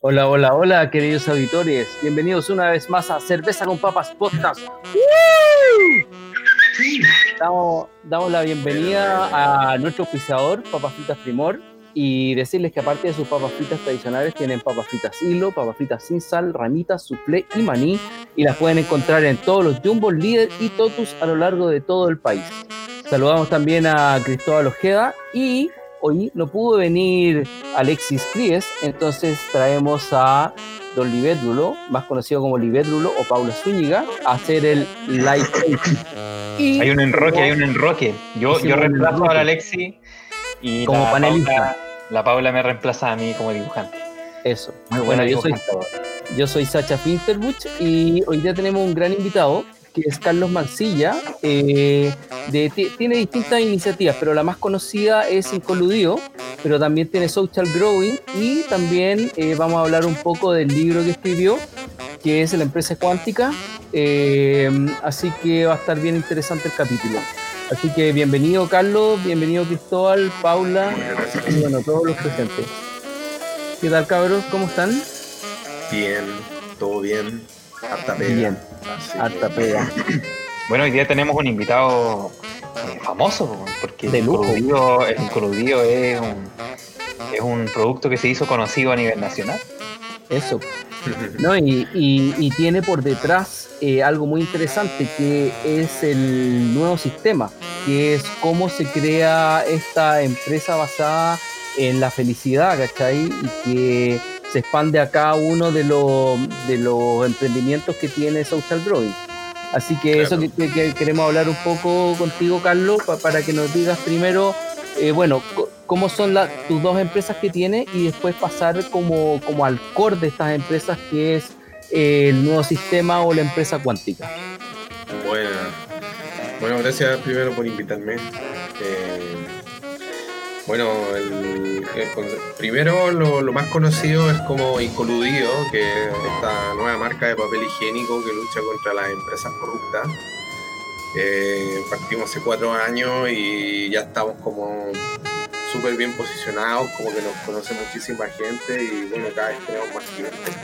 Hola, hola, hola, queridos auditores. Bienvenidos una vez más a Cerveza con Papas Podcast. Damos, damos la bienvenida a nuestro auspiciador, Papas Fritas Primor, y decirles que aparte de sus papas fritas tradicionales, tienen papas fritas hilo, papas fritas sin sal, ramitas, soufflé y maní, y las pueden encontrar en todos los Jumbo, Líder y Totus a lo largo de todo el país. Saludamos también a Cristóbal Ojeda y hoy no pudo venir Alexis Cries, entonces traemos a Don Livedrulo, más conocido como Livedrulo o Paula Zúñiga, a hacer el live. Y Hay un enroque, hay un enroque. Yo, reemplazo a la Alexi y Como la panelista. Paula, la Paula me reemplaza a mí como dibujante. Eso. Muy Bueno, yo soy, yo soy Sacha Finsterbuch y hoy día tenemos un gran invitado que es Carlos Mancilla. eh, de- ti- tiene distintas iniciativas, pero la más conocida es Incoludido, pero también tiene Social Growing y también eh, vamos a hablar un poco del libro que escribió, que es La empresa cuántica. eh, así que va a estar bien interesante el capítulo. Así que bienvenido Carlos, bienvenido Cristóbal, Paula y bueno, todos los presentes. ¿Qué tal cabros? ¿Cómo están? Bien, todo bien. Harta pega. Bien, Así que- harta pega. Bueno, hoy día tenemos un invitado eh, famoso, porque De el el Incoludido es un, es un producto que se hizo conocido a nivel nacional. Eso. ¿no? Y, y- y tiene por detrás eh, algo muy interesante que es el nuevo sistema, que es cómo se crea esta empresa basada en la felicidad, ¿cachai? Y que se expande a cada uno de los, de los emprendimientos que tiene Social Growing. Así que eso que, que- que queremos hablar un poco contigo, Carlos, pa- para que nos digas primero, eh, bueno, cómo son la- tus dos empresas que tienes y después pasar como, como al core de estas empresas que es eh, el nuevo sistema o la empresa cuántica. Buena. Bueno, gracias primero por invitarme. Eh, bueno, el- primero lo, lo más conocido es como Incoludido, que es esta nueva marca de papel higiénico que lucha contra las empresas corruptas. Eh, partimos hace cuatro años y ya estamos como súper bien posicionados, como que nos conoce muchísima gente y bueno, cada vez tenemos más clientes.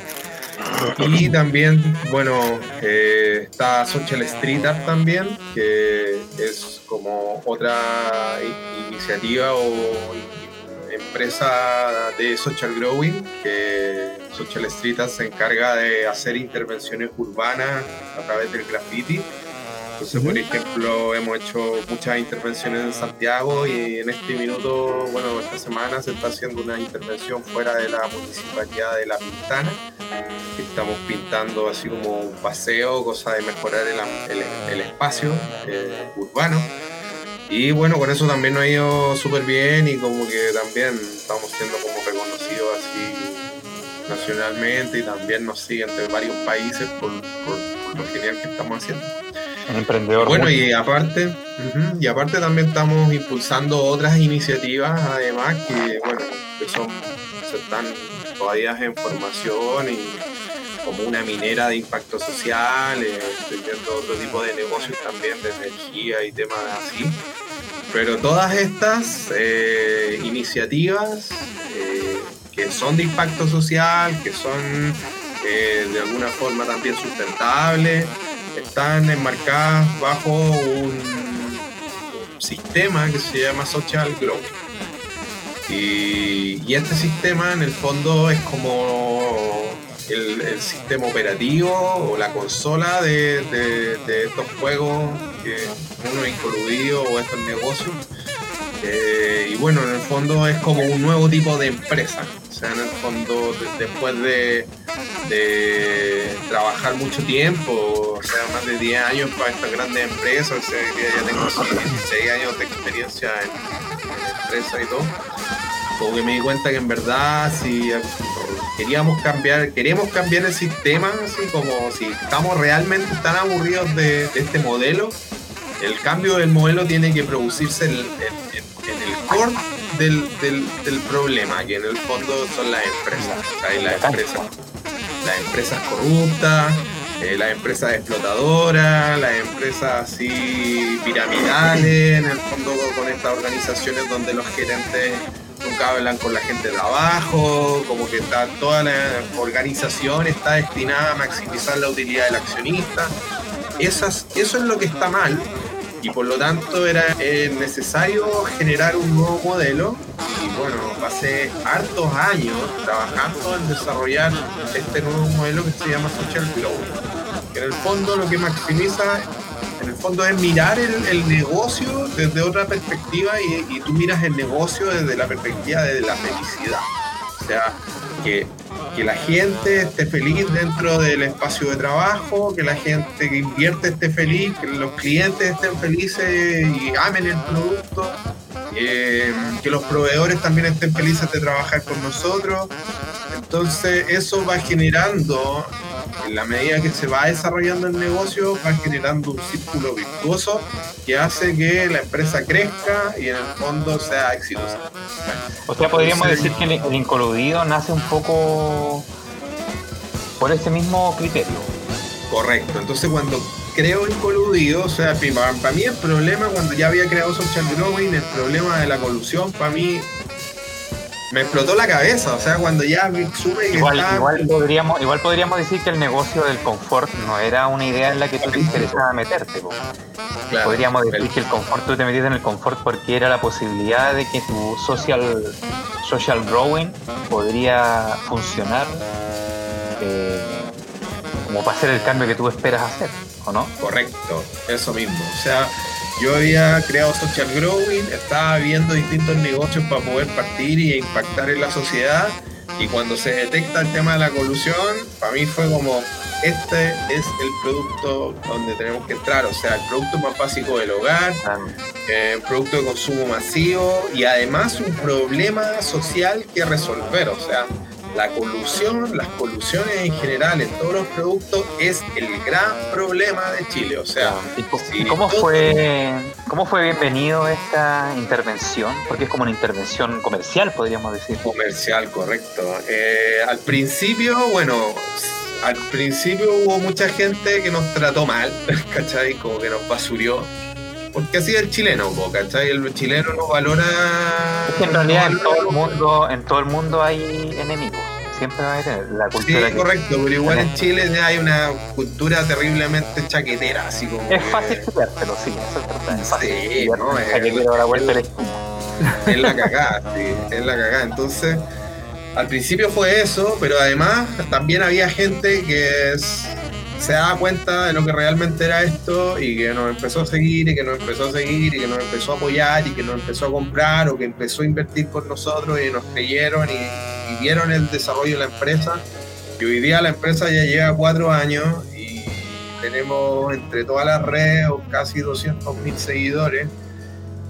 Y también, bueno, eh, está Social Street Art también, que es como otra iniciativa o empresa de Social Growing, que Social Street Art se encarga de hacer intervenciones urbanas a través del graffiti. Entonces, por ejemplo, hemos hecho muchas intervenciones en Santiago y en este minuto, bueno, esta semana se está haciendo una intervención fuera de la municipalidad de La Pintana estamos pintando así como un paseo, cosa de mejorar el, el- el espacio eh, urbano. Y bueno, con eso también nos ha ido súper bien y como que también estamos siendo como reconocidos así nacionalmente y también nos siguen de varios países por- por lo genial que estamos haciendo. Un emprendedor. Bueno, muy- y aparte, y aparte también estamos impulsando otras iniciativas, además, que bueno, que son, se están todavía en formación y como una minera de impacto social, eh, estoy viendo otro tipo de negocios también de energía y temas así. Pero todas estas eh, iniciativas eh, que son de impacto social, que son eh, de alguna forma también sustentables, están enmarcadas bajo un sistema que se llama Social Growth. Y, este sistema en el fondo es como el, sistema operativo o la consola de, estos juegos que uno ha incluido o estos negocios. Eh, y bueno, en el fondo es como un nuevo tipo de empresa. O sea, en el fondo, de- después de, trabajar mucho tiempo, o sea, más de 10 años para estas grandes empresas, o sea, ya tengo así 16 años de experiencia en, en empresa y todo, como que me di cuenta que en verdad si queríamos cambiar, queremos cambiar el sistema, así como si estamos realmente tan aburridos de, este modelo, el cambio del modelo tiene que producirse en el core del, del- del problema, que en el fondo son las empresas. ¿sabes? Las empresas, las empresas corruptas, eh, las empresas explotadoras, las empresas así piramidales, en el fondo con estas organizaciones donde los gerentes nunca hablan con la gente de abajo, como que está, toda la organización está destinada a maximizar la utilidad del accionista. Esas, eso es lo que está mal y por lo tanto era eh, necesario generar un nuevo modelo y bueno, pasé hartos años trabajando en desarrollar este nuevo modelo que se llama Social Flow. Que en el fondo lo que maximiza, en el fondo es mirar el, negocio desde otra perspectiva y tú miras el negocio desde la perspectiva de la felicidad. O sea, que, que la gente esté feliz dentro del espacio de trabajo, que la gente que invierte esté feliz, que los clientes estén felices y amen el producto, eh, que los proveedores también estén felices de trabajar con nosotros. Entonces eso va generando, en la medida que se va desarrollando el negocio, va generando un círculo virtuoso que hace que la empresa crezca y en el fondo sea exitosa. O sea, podríamos Sí. decir que el, el incoludido nace un poco por ese mismo criterio. Correcto. Entonces cuando creo en coludido, o sea, para, mí el problema cuando ya había creado Social Growing, el problema de la colusión, para mí me explotó la cabeza. O sea, cuando ya supe que Igual, estaba- igual, podríamos, igual podríamos decir que el negocio del confort no era una idea en la que tú te interesaba meterte. po. Claro, podríamos decir el- que el confort, tú te metiste en el confort porque era la posibilidad de que tu social, social growing podría funcionar eh, como para hacer el cambio que tú esperas hacer, ¿o no? Correcto, eso mismo. O sea, yo había creado Social Growing, estaba viendo distintos negocios para poder partir y impactar en la sociedad. Y cuando se detecta el tema de la colusión, para mí fue como, este es el producto donde tenemos que entrar. O sea, el producto más básico del hogar, eh, producto de consumo masivo y además un problema social que resolver. O sea, la colusión, las colusiones en general en todos los productos es el gran problema de Chile. O sea, ¿Y cómo todo- fue, cómo fue bienvenido esta intervención? Porque es como una intervención comercial, podríamos decir. comercial, correcto. Eh, al principio, bueno, al principio hubo mucha gente que nos trató mal, ¿cachai? Como que nos basurió. Porque así es el chileno, ¿cachai? El chileno no valora. Es que en realidad en todo el mundo, en todo el mundo hay enemigos. Siempre va a haber la Sí, cultura que correcto, pero igual en Chile hay una cultura terriblemente chaquetera, así como. es que fácil pillártelo, sí, eso es verdad. Es fácil Sí, no, es- chaquetero a la vuelta de la esquina. Es la cagada, sí, es la cagada. Entonces, al principio fue eso, pero además también había gente que es- se daba cuenta de lo que realmente era esto y que nos empezó a seguir y que nos empezó a seguir y que nos empezó a apoyar y que nos empezó a comprar o que empezó a invertir con nosotros y nos creyeron y, y vieron el desarrollo de la empresa. Y hoy día la empresa ya lleva cuatro años y tenemos entre todas las redes casi 200 mil seguidores.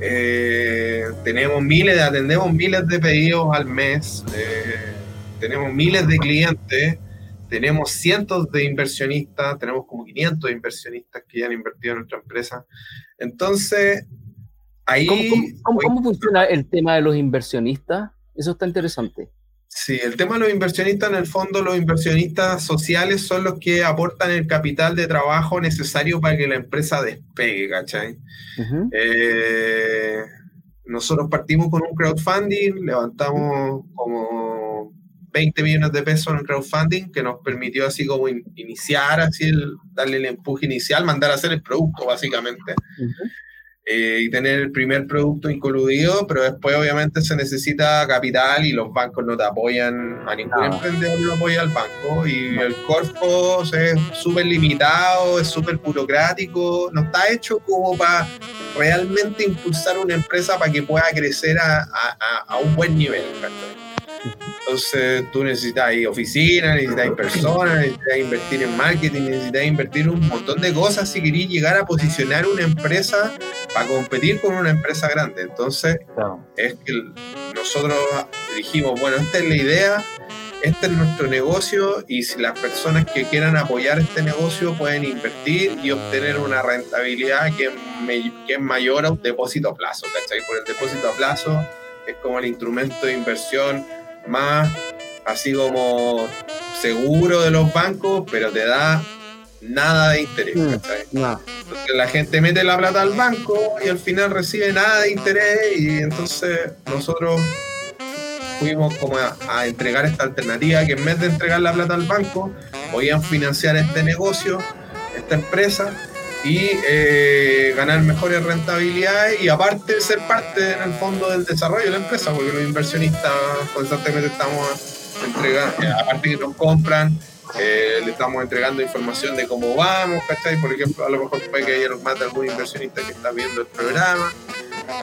Eh, tenemos miles, atendemos miles de pedidos al mes, eh, tenemos miles de clientes, tenemos cientos de inversionistas, tenemos como 500 inversionistas que ya han invertido en nuestra empresa. Entonces, ahí... ¿Cómo, cómo- cómo- hoy- cómo funciona el tema de los inversionistas? Eso está interesante. Sí, el tema de los inversionistas, en el fondo, los inversionistas sociales son los que aportan el capital de trabajo necesario para que la empresa despegue, ¿cachai? Eh, nosotros partimos con un crowdfunding, levantamos como 20 millones de pesos en crowdfunding que nos permitió así como in- iniciar, así el, darle el empuje inicial, mandar a hacer el producto básicamente eh, y tener el primer producto incluido, pero después obviamente se necesita capital y los bancos no te apoyan, a ningún No. emprendedor lo apoya al banco y el corpo es súper limitado, es súper burocrático, no está hecho como para realmente impulsar una empresa para que pueda crecer a, a- a- a un buen nivel. ¿cachai? Entonces tú necesitas oficinas, necesitas personas, necesitas invertir en marketing, necesitas invertir un montón de cosas si querés llegar a posicionar una empresa para competir con una empresa grande. Entonces Claro. es que nosotros dijimos, bueno, esta es la idea, este es nuestro negocio y si las personas que quieran apoyar este negocio pueden invertir y obtener una rentabilidad que, que es mayor a un depósito a plazo, ¿cachai? Por el depósito a plazo es como el instrumento de inversión más así como seguro de los bancos, pero te da nada de interés. Mm, entonces la gente mete la plata al banco y al final recibe nada de interés y entonces nosotros fuimos como a, entregar esta alternativa que en vez de entregar la plata al banco, podían financiar este negocio, esta empresa y eh, ganar mejores rentabilidades y aparte ser parte en el fondo del desarrollo de la empresa, porque los inversionistas constantemente estamos entregando, eh, aparte que nos compran, eh, le estamos entregando información de cómo vamos, ¿cachai? Por ejemplo, a lo mejor puede que haya más de algún inversionista que está viendo el programa.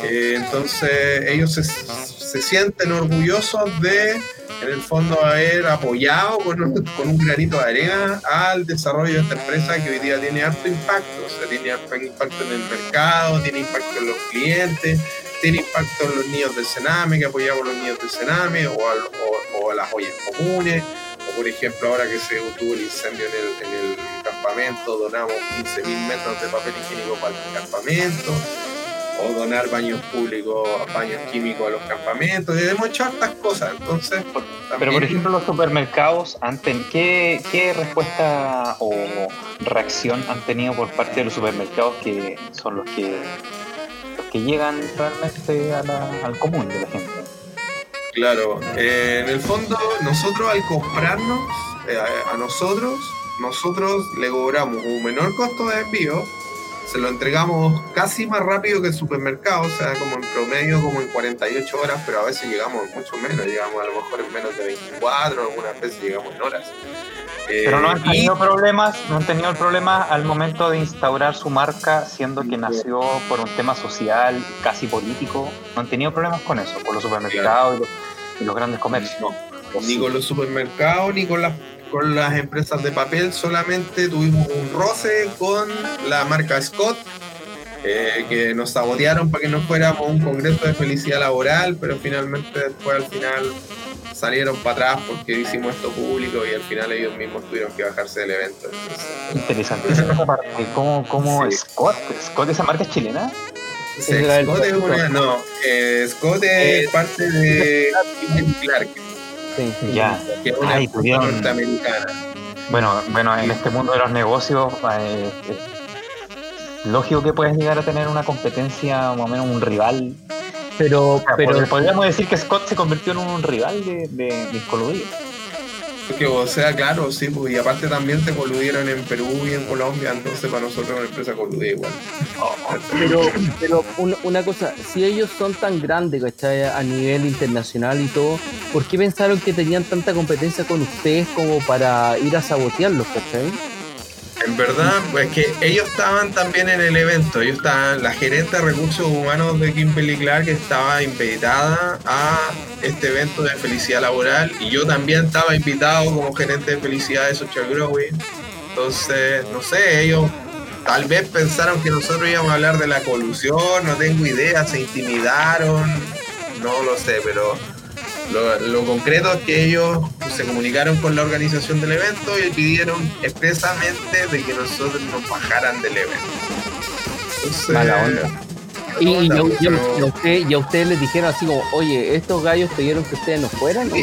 Entonces ellos se, se sienten orgullosos de en el fondo haber apoyado con un, con un granito de arena al desarrollo de esta empresa que hoy día tiene alto impacto, o sea, tiene alto impacto en el mercado, tiene impacto en los clientes, tiene impacto en los niños del Sename, que apoyamos a los niños del Sename, o, a las ollas comunes, o por ejemplo ahora que se tuvo el incendio en el, en el campamento, donamos 15.000 metros de papel higiénico para el campamento o donar baños públicos, baños químicos a los campamentos, y hemos hecho hartas cosas, entonces... Pero por ejemplo los supermercados, ¿qué, ¿qué respuesta o reacción han tenido por parte de los supermercados que son los que, los que llegan realmente al común de la gente? Claro, eh, en el fondo nosotros al comprarnos, eh, a nosotros, nosotros le cobramos un menor costo de envío, se lo entregamos casi más rápido que el supermercado, o sea, como en promedio, como en 48 horas, pero a veces llegamos mucho menos, llegamos a lo mejor en menos de 24, algunas veces llegamos en horas. pero no han eh, tenido problemas, no han tenido problemas al momento de instaurar su marca, siendo que nació por un tema social, casi político. No han tenido problemas con eso, con los supermercados y, los, grandes comercios. No, ni con los supermercados, ni con las con las empresas de papel solamente tuvimos un roce con la marca Scott, eh, que nos sabotearon para que no fuéramos un congreso de felicidad laboral, pero finalmente después al final salieron para atrás porque hicimos esto público y al final ellos mismos tuvieron que bajarse del evento. Interesante esa parte. ¿Cómo, cómo Scott? ¿Scott esa marca es chilena? Scott es una, no, eh, Scott es eh, parte de Clark. Ya. Que es una norteamericana. Bueno, bueno, en este mundo de los negocios, eh, lógico que puedes llegar a tener una competencia, más o menos un rival. Pero, pero podríamos decir que Scott se convirtió en un rival de, de, de que, o sea, claro, sí, pues, y aparte también se coludieron en Perú y en Colombia, entonces para nosotros la empresa coludida igual. Pero, pero una, cosa, si ellos son tan grandes, ¿cachai? A nivel internacional y todo, ¿por qué pensaron que tenían tanta competencia con ustedes como para ir a sabotearlos, ¿cachai? En verdad, pues que ellos estaban también en el evento. Ellos estaban, la gerente de recursos humanos de Kimberly Clark estaba invitada a este evento de felicidad laboral y yo también estaba invitado como gerente de felicidad de Social Growing. Entonces, no sé, ellos tal vez pensaron que nosotros íbamos a hablar de la colusión, no tengo idea, se intimidaron, no lo sé, pero lo, concreto es que ellos se comunicaron con la organización del evento y pidieron expresamente de que nosotros nos bajaran del evento. Mala onda. Y, a ustedes les dijeron así como, oye, estos gallos pidieron que ustedes no fueran, y,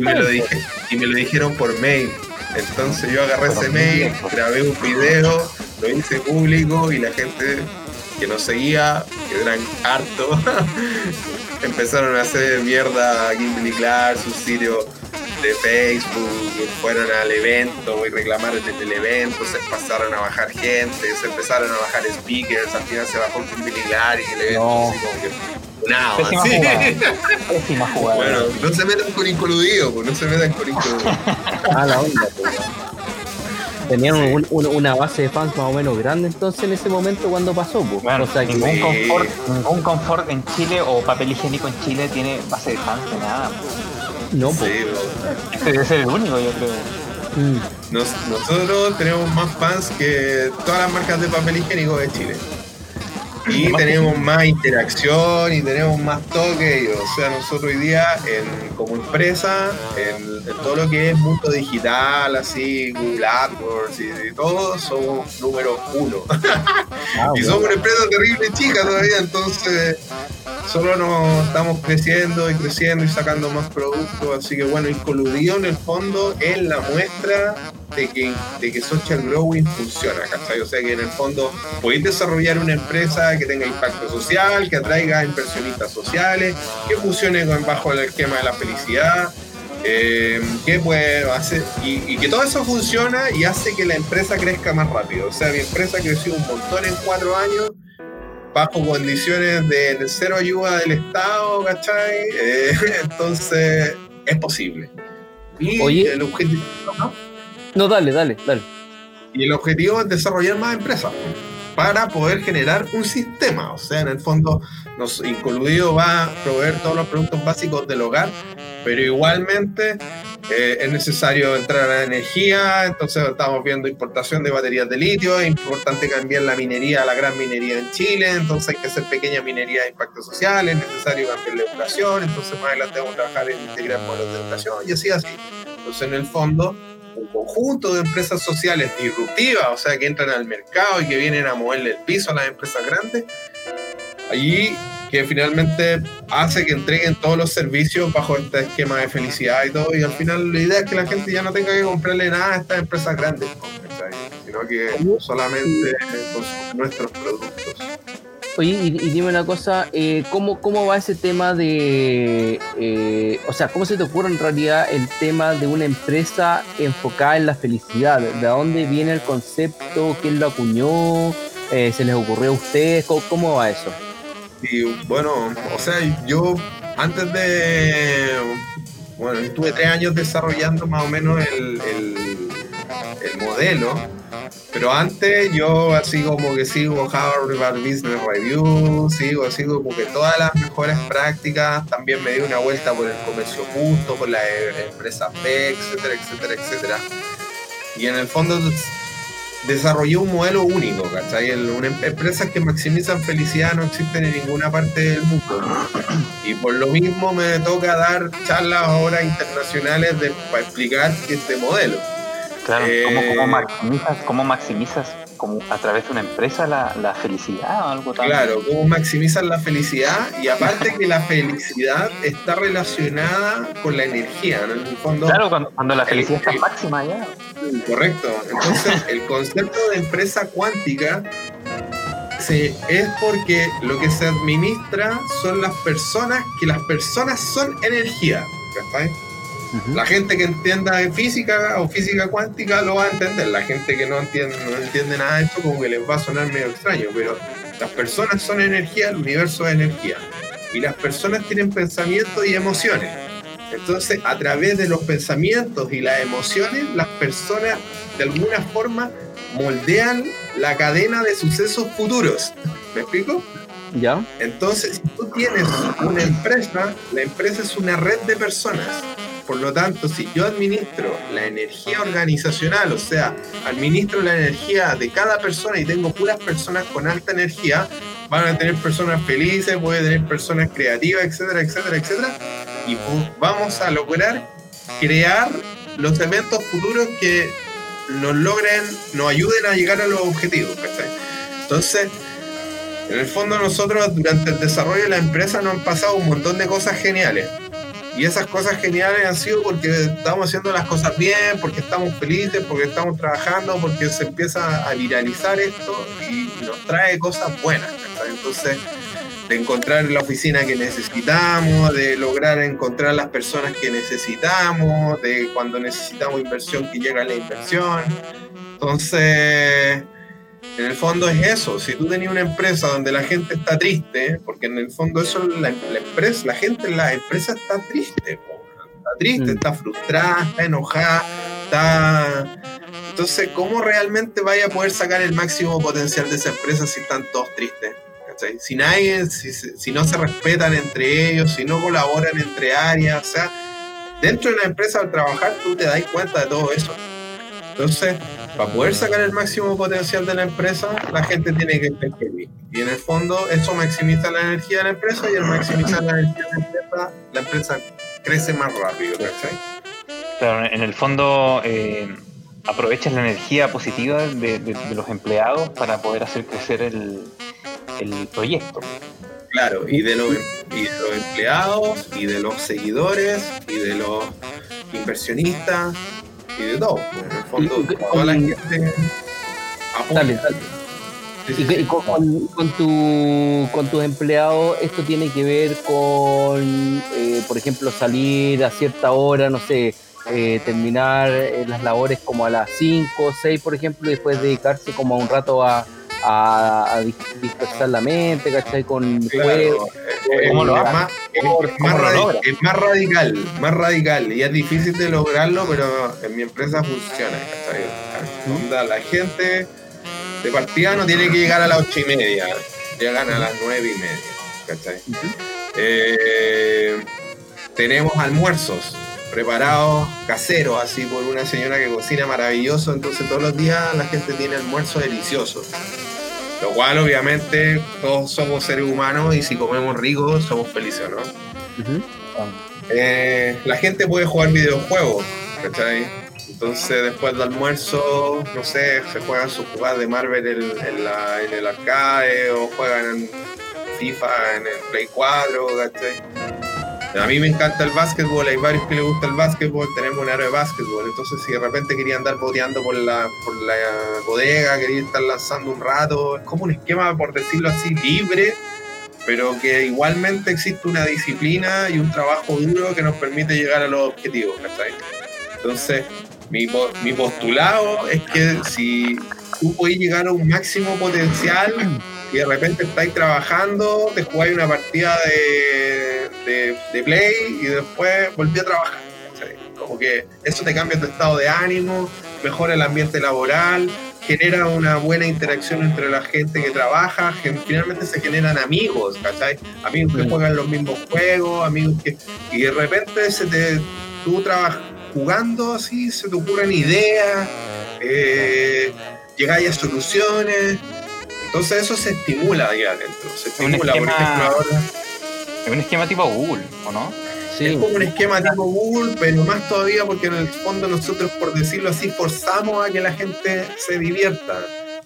me lo dije, y me lo dijeron por mail. Entonces yo agarré ese mail, grabé un video, lo hice público y la gente que nos seguía, que eran harto, empezaron a hacer mierda a Kimberly Clark, su sitio de Facebook, fueron al evento y reclamaron en el evento, se pasaron a bajar gente, se empezaron a bajar speakers, al final se bajó Kimberly Clark y el evento no. así como que Pésima jugada. Bueno, no se metan con incoludido, pues no se metan con incoludido. ah, la onda, pues. Tenían una base de fans más o menos grande entonces en ese momento cuando pasó. Pues. o sea, ningún, confort, ningún confort en Chile o papel higiénico en Chile tiene base de fans de nada. No, pues. Este debe ser el único, yo creo. Mm. nosotros tenemos más fans que todas las marcas de papel higiénico de Chile. Y tenemos más interacción y tenemos más toque. O sea, nosotros hoy día, en, como empresa, en, todo lo que es mundo digital, así, Google AdWords y, todo, somos número uno. Ah, y somos una empresa terrible chica todavía, entonces solo nos estamos creciendo y creciendo y sacando más productos. Así que bueno, Incoludido en el fondo es la muestra de que, de que Social Growing funciona, ¿cachai? O sea que en el fondo podéis desarrollar una empresa que tenga impacto social, que atraiga inversionistas sociales, que funcione bajo el esquema de la felicidad, eh, que puede hacer, y, que todo eso funciona y hace que la empresa crezca más rápido. O sea, mi empresa creció un montón en cuatro años bajo condiciones de, cero ayuda del Estado, ¿cachai? Eh, entonces, es posible. Y Oye, el objetivo... No, dale, dale, dale. Y el objetivo es desarrollar más empresas para poder generar un sistema. O sea, en el fondo, nos incluido va a proveer todos los productos básicos del hogar, pero igualmente eh, es necesario entrar a la energía. Entonces, estamos viendo importación de baterías de litio. Es importante cambiar la minería a la gran minería en Chile. Entonces, hay que hacer pequeña minería de impacto social. Es necesario cambiar la educación. Entonces, más adelante vamos a trabajar en integrar modelos de educación y así, así. Entonces, en el fondo, un conjunto de empresas sociales disruptivas, o sea, que entran al mercado y que vienen a moverle el piso a las empresas grandes, allí que finalmente hace que entreguen todos los servicios bajo este esquema de felicidad y todo, y al final la idea es que la gente ya no tenga que comprarle nada a estas empresas grandes, sino que solamente con nuestros productos. Oye, y, dime una cosa, eh, ¿cómo, ¿cómo va ese tema de, eh, o sea, cómo se te ocurre en realidad el tema de una empresa enfocada en la felicidad? ¿De dónde viene el concepto? ¿Quién lo acuñó? Eh, ¿Se les ocurrió a ustedes? ¿Cómo, va eso? Sí, bueno, o sea, yo antes de, bueno, estuve tres años desarrollando más o menos el, el modelo pero antes yo así como que sigo Harvard Business Review, sigo, sigo como que todas las mejores prácticas, también me di una vuelta por el comercio justo, por la empresa PEC, etcétera, etcétera, etcétera. Y en el fondo desarrollé un modelo único, ¿cachai? Em, empresas que maximizan felicidad no existen en ninguna parte del mundo. Y por lo mismo me toca dar charlas ahora internacionales para explicar este modelo. Claro, ¿cómo, maximizas, como a través de una empresa la, felicidad o algo tan... Claro, cómo maximizas la felicidad y aparte que la felicidad está relacionada con la energía, ¿no? En el fondo... Claro, cuando, la felicidad está máxima ya. Correcto. Entonces, el concepto de empresa cuántica se, es porque lo que se administra son las personas, que las personas son energía. ¿Cachai? La gente que entienda física o física cuántica lo va a entender. La gente que no entiende, no entiende nada de esto, como que les va a sonar medio extraño, pero las personas son energía, el universo es energía. Y las personas tienen pensamientos y emociones. Entonces, a través de los pensamientos y las emociones, las personas de alguna forma moldean la cadena de sucesos futuros. ¿Me explico? Ya. Entonces, si tú tienes una empresa, la empresa es una red de personas por lo tanto, si yo administro la energía organizacional, o sea, administro la energía de cada persona y tengo puras personas con alta energía, van a tener personas felices, puede tener personas creativas, etcétera, etcétera, etcétera. Y vamos a lograr crear los eventos futuros que nos logren, nos ayuden a llegar a los objetivos. Entonces, en el fondo nosotros durante el desarrollo de la empresa nos han pasado un montón de cosas geniales. Y esas cosas geniales han sido porque estamos haciendo las cosas bien, porque estamos felices, porque estamos trabajando, porque se empieza a viralizar esto y nos trae cosas buenas. Entonces, de encontrar la oficina que necesitamos, de lograr encontrar las personas que necesitamos, de cuando necesitamos inversión que llega la inversión. Entonces, en el fondo es eso. Si tú tenías una empresa donde la gente está triste, porque en el fondo eso la, la empresa, la gente en la empresa está triste, está triste, mm. está frustrada, está enojada, está. Entonces, ¿cómo realmente vaya a poder sacar el máximo potencial de esa empresa si están todos tristes? Si nadie, si, si no se respetan entre ellos, si no colaboran entre áreas, o sea, dentro de la empresa al trabajar tú te das cuenta de todo eso. Entonces, para poder sacar el máximo potencial de la empresa, la gente tiene que estar feliz. Y en el fondo, eso maximiza la energía de la empresa y al maximizar la energía de la empresa, la empresa crece más rápido, ¿cachai? Claro, en el fondo eh, aprovechas la energía positiva de, de- de los empleados para poder hacer crecer el, el proyecto. Claro, y de, los, y de los empleados, y de los seguidores, y de los inversionistas, y de todo. En el fondo, Y- y- toda la gente apoya. Dale, dale. Sí, Y, sí, con, con- con tu, con tus empleados, esto tiene que ver con, eh, por ejemplo, salir a cierta hora, no sé, eh, terminar eh, las labores como a las 5 o 6, por ejemplo, y después dedicarse como a un rato a, a, a dis- dispersar la mente, ¿cachai? Con Claro, juegos. es más radical, más radical. Y es difícil de lograrlo, pero en mi empresa funciona. ¿cachai? Onda, la gente de partida no tiene que llegar a las ocho y media, llegan a las nueve y media. ¿cachai? Eh, tenemos almuerzos preparados caseros, así por una señora que cocina maravilloso. Entonces todos los días la gente tiene almuerzo delicioso. Lo cual obviamente todos somos seres humanos y si comemos rico somos felices, ¿no? Eh, la gente puede jugar videojuegos, ¿cachai? Entonces después del almuerzo, no sé, se juegan sus jugadas de Marvel en, en la- en el arcade o juegan en FIFA en el Play 4, ¿cachai? A mí me encanta el básquetbol, hay varios que les gusta el básquetbol, tenemos un área de básquetbol, entonces si de repente quería andar boteando por la, por la bodega, quería estar lanzando un rato, es como un esquema, por decirlo así, libre, pero que igualmente existe una disciplina y un trabajo duro que nos permite llegar a los objetivos. Entonces, mi, mi postulado es que si tú puedes llegar a un máximo potencial y de repente estáis trabajando, te jugáis una partida de, de, de play y después volví a trabajar. Como que eso te cambia tu estado de ánimo, mejora el ambiente laboral, genera una buena interacción entre la gente que trabaja, finalmente se generan amigos, ¿cachai? Amigos que Mm. juegan los mismos juegos, amigos que... Y de repente se te, tú trabajas jugando así, se te ocurren ideas, eh, llegáis a soluciones, entonces eso se estimula ahí adentro, se Un estimula, por esquema- ejemplo, ahora... Es un esquema tipo Google, ¿o no? Sí. Es como un esquema tipo Google, pero más todavía porque en el fondo nosotros, por decirlo así, forzamos a que la gente se divierta.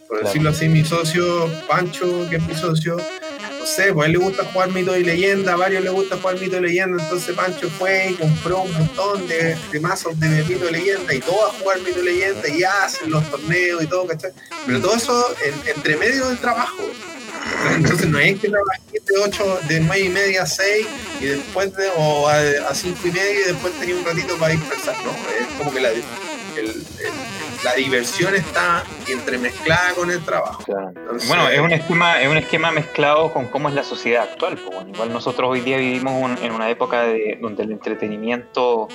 Por Claro. decirlo así, mi socio Pancho, que es mi socio, sé, pues a él le gusta jugar mito y leyenda, a varios le gusta jugar mito y leyenda, entonces Pancho fue y compró un montón de, de mazos de mito y leyenda y todos a jugar mito y leyenda y hacen los torneos y todo, ¿cachai? Pero todo eso en- entre medio del trabajo. Entonces no es que trabajé de 8, de 9 y media a 6 y después de, o a, 5 y media y después tenía un ratito para dispersar. No, es como que la, el- la diversión está entremezclada con el trabajo. Entonces, Bueno, es un esquema, es un esquema mezclado con cómo es la sociedad actual. pues, bueno, igual nosotros hoy día vivimos un- en una época de- donde el entretenimiento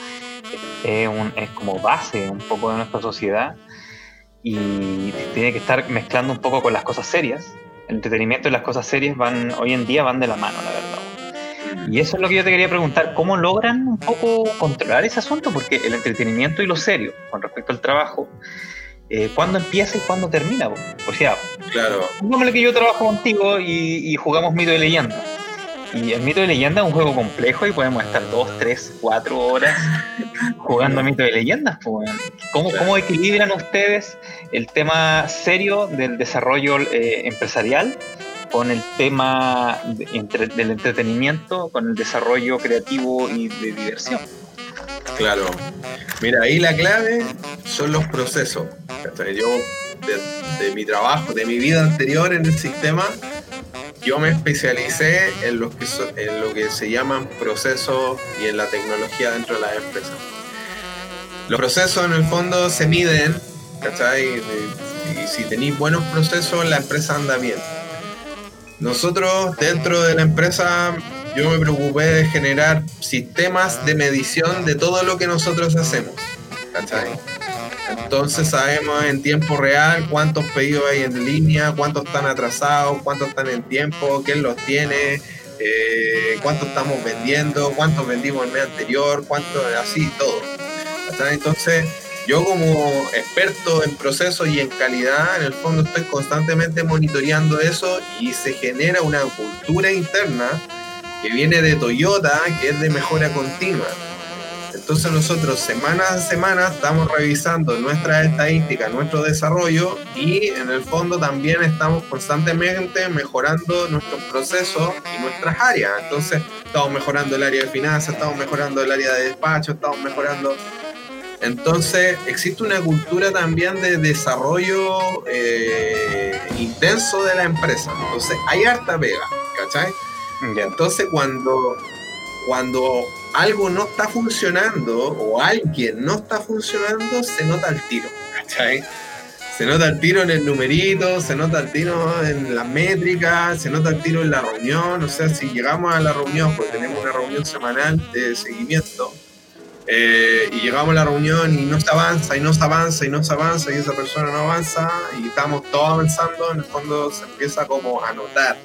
es, un- es como base un poco de nuestra sociedad y tiene que estar mezclando un poco con las cosas serias. El entretenimiento y las cosas serias van hoy en día van de la mano, la verdad. Y eso es lo que yo te quería preguntar, ¿cómo logran un poco controlar ese asunto? Porque el entretenimiento y lo serio con respecto al trabajo, eh, ¿cuándo empieza y cuándo termina? O sea, Claro, Pongámosle que yo trabajo contigo y, y jugamos Mito de Leyenda. Y el Mito de Leyenda es un juego complejo y podemos estar dos, tres, cuatro horas jugando Mito de Leyendas. pues. ¿Cómo, ¿Cómo equilibran ustedes el tema serio del desarrollo eh, empresarial con el tema del entretenimiento, con el desarrollo creativo y de diversión? claro. Mira, ahí la clave son los procesos. Yo, de, mi trabajo, de mi vida anterior en el sistema, yo me especialicé en lo que, so- en lo que se llaman procesos y en la tecnología dentro de las empresas. Los procesos en el fondo se miden, ¿cachai? Y, y si tenéis buenos procesos, la empresa anda bien. Nosotros dentro de la empresa, yo me preocupé de generar sistemas de medición de todo lo que nosotros hacemos, ¿cachai? Entonces sabemos en tiempo real cuántos pedidos hay en línea, cuántos están atrasados, cuántos están en tiempo, quién los tiene, eh, cuántos estamos vendiendo, cuántos vendimos el mes anterior, cuánto así, todo. ¿cachai? Entonces, yo como experto en procesos y en calidad, en el fondo estoy constantemente monitoreando eso y se genera una cultura interna que viene de Toyota, que es de mejora continua. Entonces nosotros semana a semana estamos revisando nuestras estadísticas, nuestro desarrollo y en el fondo también estamos constantemente mejorando nuestros procesos y nuestras áreas. Entonces estamos mejorando el área de finanzas, estamos mejorando el área de despacho, estamos mejorando entonces, existe una cultura también de desarrollo eh, intenso de la empresa. Entonces, hay harta pega, ¿cachai? Entonces, cuando, cuando algo no está funcionando o alguien no está funcionando, se nota el tiro, ¿cachai? Se nota el tiro en el numerito, se nota el tiro en las métricas, se nota el tiro en la reunión. O sea, si llegamos a la reunión, porque tenemos una reunión semanal de seguimiento, eh, y llegamos a la reunión y no se avanza, y no se avanza, y no se avanza, y esa persona no avanza, y estamos todos avanzando, en el fondo se empieza como a notar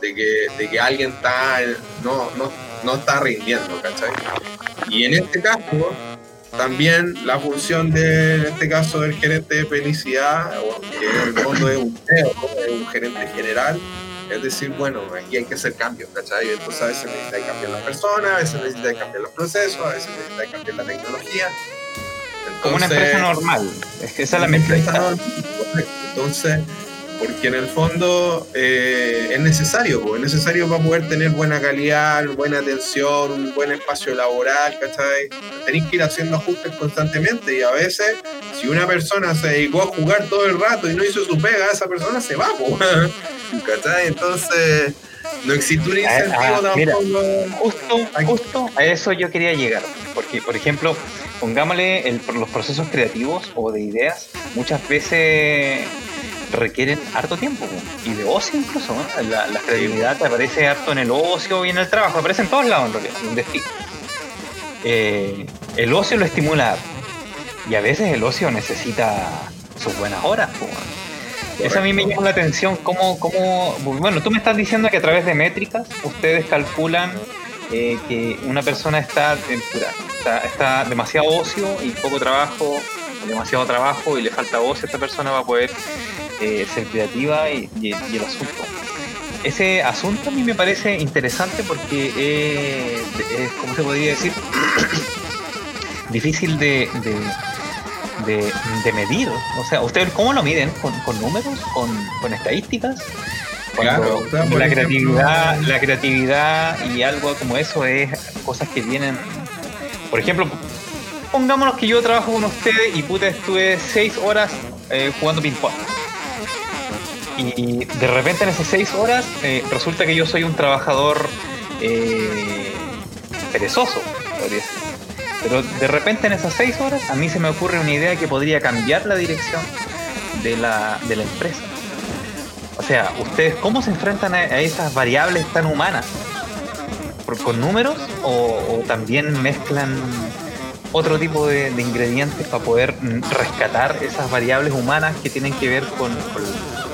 de que, de que alguien está, no, no, no está rindiendo, ¿cachai? Y en este caso, también la función de, este caso, del gerente de felicidad, que en el fondo es un CEO, es un gerente general, es decir, bueno, aquí hay que hacer cambios, ¿cachai? Entonces a veces necesita cambiar las personas, a veces necesita cambiar los procesos, a veces necesita cambiar la tecnología. Como una empresa normal, es que esa es la mentalidad. Entonces, porque en el fondo eh, es necesario, pues, es necesario para poder tener buena calidad, buena atención, un buen espacio laboral, ¿cachai? Tenéis que ir haciendo ajustes constantemente y a veces, si una persona se dedicó a jugar todo el rato y no hizo su pega, esa persona se va, pues, ¿cachai? Entonces, no existe un ah, incentivo ah, tampoco. justo, justo a eso yo quería llegar, porque, por ejemplo, pongámosle el, los procesos creativos o de ideas, muchas veces requieren harto tiempo y de ocio incluso. La, creatividad te aparece harto en el ocio y en el trabajo, aparece en todos lados en realidad, eh, el ocio lo estimula y a veces el ocio necesita sus buenas horas. Eso a mí me llama la atención, cómo, cómo, bueno, tú me estás diciendo que a través de métricas ustedes calculan eh, que una persona está, está, está demasiado ocio y poco trabajo, demasiado trabajo y le falta ocio, esta persona va a poder eh, ser creativa y, el asunto. Ese asunto a mí me parece interesante porque es, ¿cómo se podría decir? Difícil de, de, medir. O sea, ¿ustedes cómo lo miden? ¿Con, números? ¿Con, estadísticas? Claro, la creatividad, la creatividad y algo como eso es cosas que vienen. Por ejemplo, pongámonos que yo trabajo con ustedes y puta estuve seis horas eh, jugando ping pong y de repente en esas seis horas eh, resulta que yo soy un trabajador eh, perezoso, podría ser. Pero de repente en esas seis horas a mí se me ocurre una idea que podría cambiar la dirección de la, de la empresa. O sea, ¿ustedes cómo se enfrentan a, esas variables tan humanas? ¿Con números o, también mezclan otro tipo de, ingredientes para poder rescatar esas variables humanas que tienen que ver con, con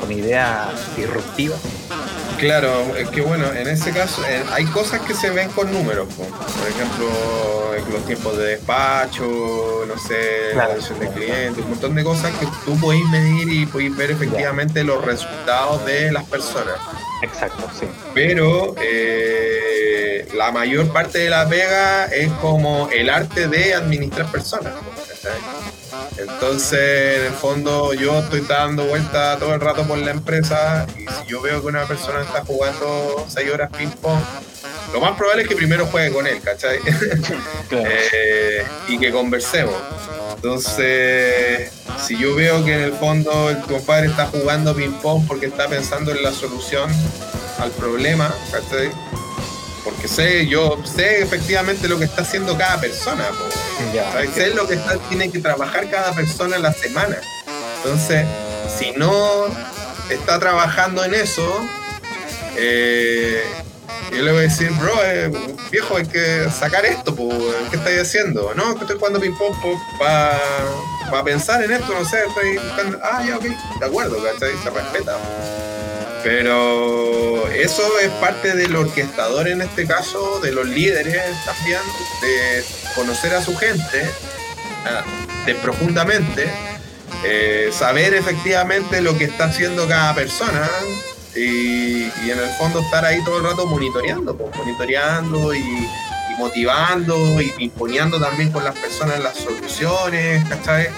con idea disruptiva. Claro, es que bueno, en ese caso eh, hay cosas que se ven con números, por ejemplo, los tiempos de despacho, no sé, la atención de clientes, un montón de cosas que tú podéis medir y podéis ver efectivamente los resultados de las personas. Exacto, sí. Pero eh, la mayor parte de la pega es como el arte de administrar personas. Entonces, en el fondo, yo estoy dando vuelta todo el rato por la empresa y si yo veo que una persona está jugando 6 horas ping-pong, lo más probable es que primero juegue con él, ¿cachai? Eh, y que conversemos. Entonces, si yo veo que en el fondo el compadre está jugando ping-pong porque está pensando en la solución al problema, ¿cachai? Porque sé, yo sé efectivamente lo que está haciendo cada persona, sé lo que está, tiene que trabajar cada persona en la semana. Entonces, si no está trabajando en eso, eh, yo le voy a decir, bro, eh, viejo, hay que sacar esto, ¿qué estáis haciendo? No, que estoy jugando ping-pong para pensar en esto, no sé, estoy buscando, ah, ya, ok, de acuerdo, ¿cachai? Se respeta. Pero eso es parte del orquestador en este caso, de los líderes también, de conocer a su gente. De profundamente, eh, saber efectivamente lo que está haciendo cada persona y, en el fondo estar ahí todo el rato monitoreando, pues, monitoreando y, motivando y imponiendo también con las personas las soluciones, ¿cachai?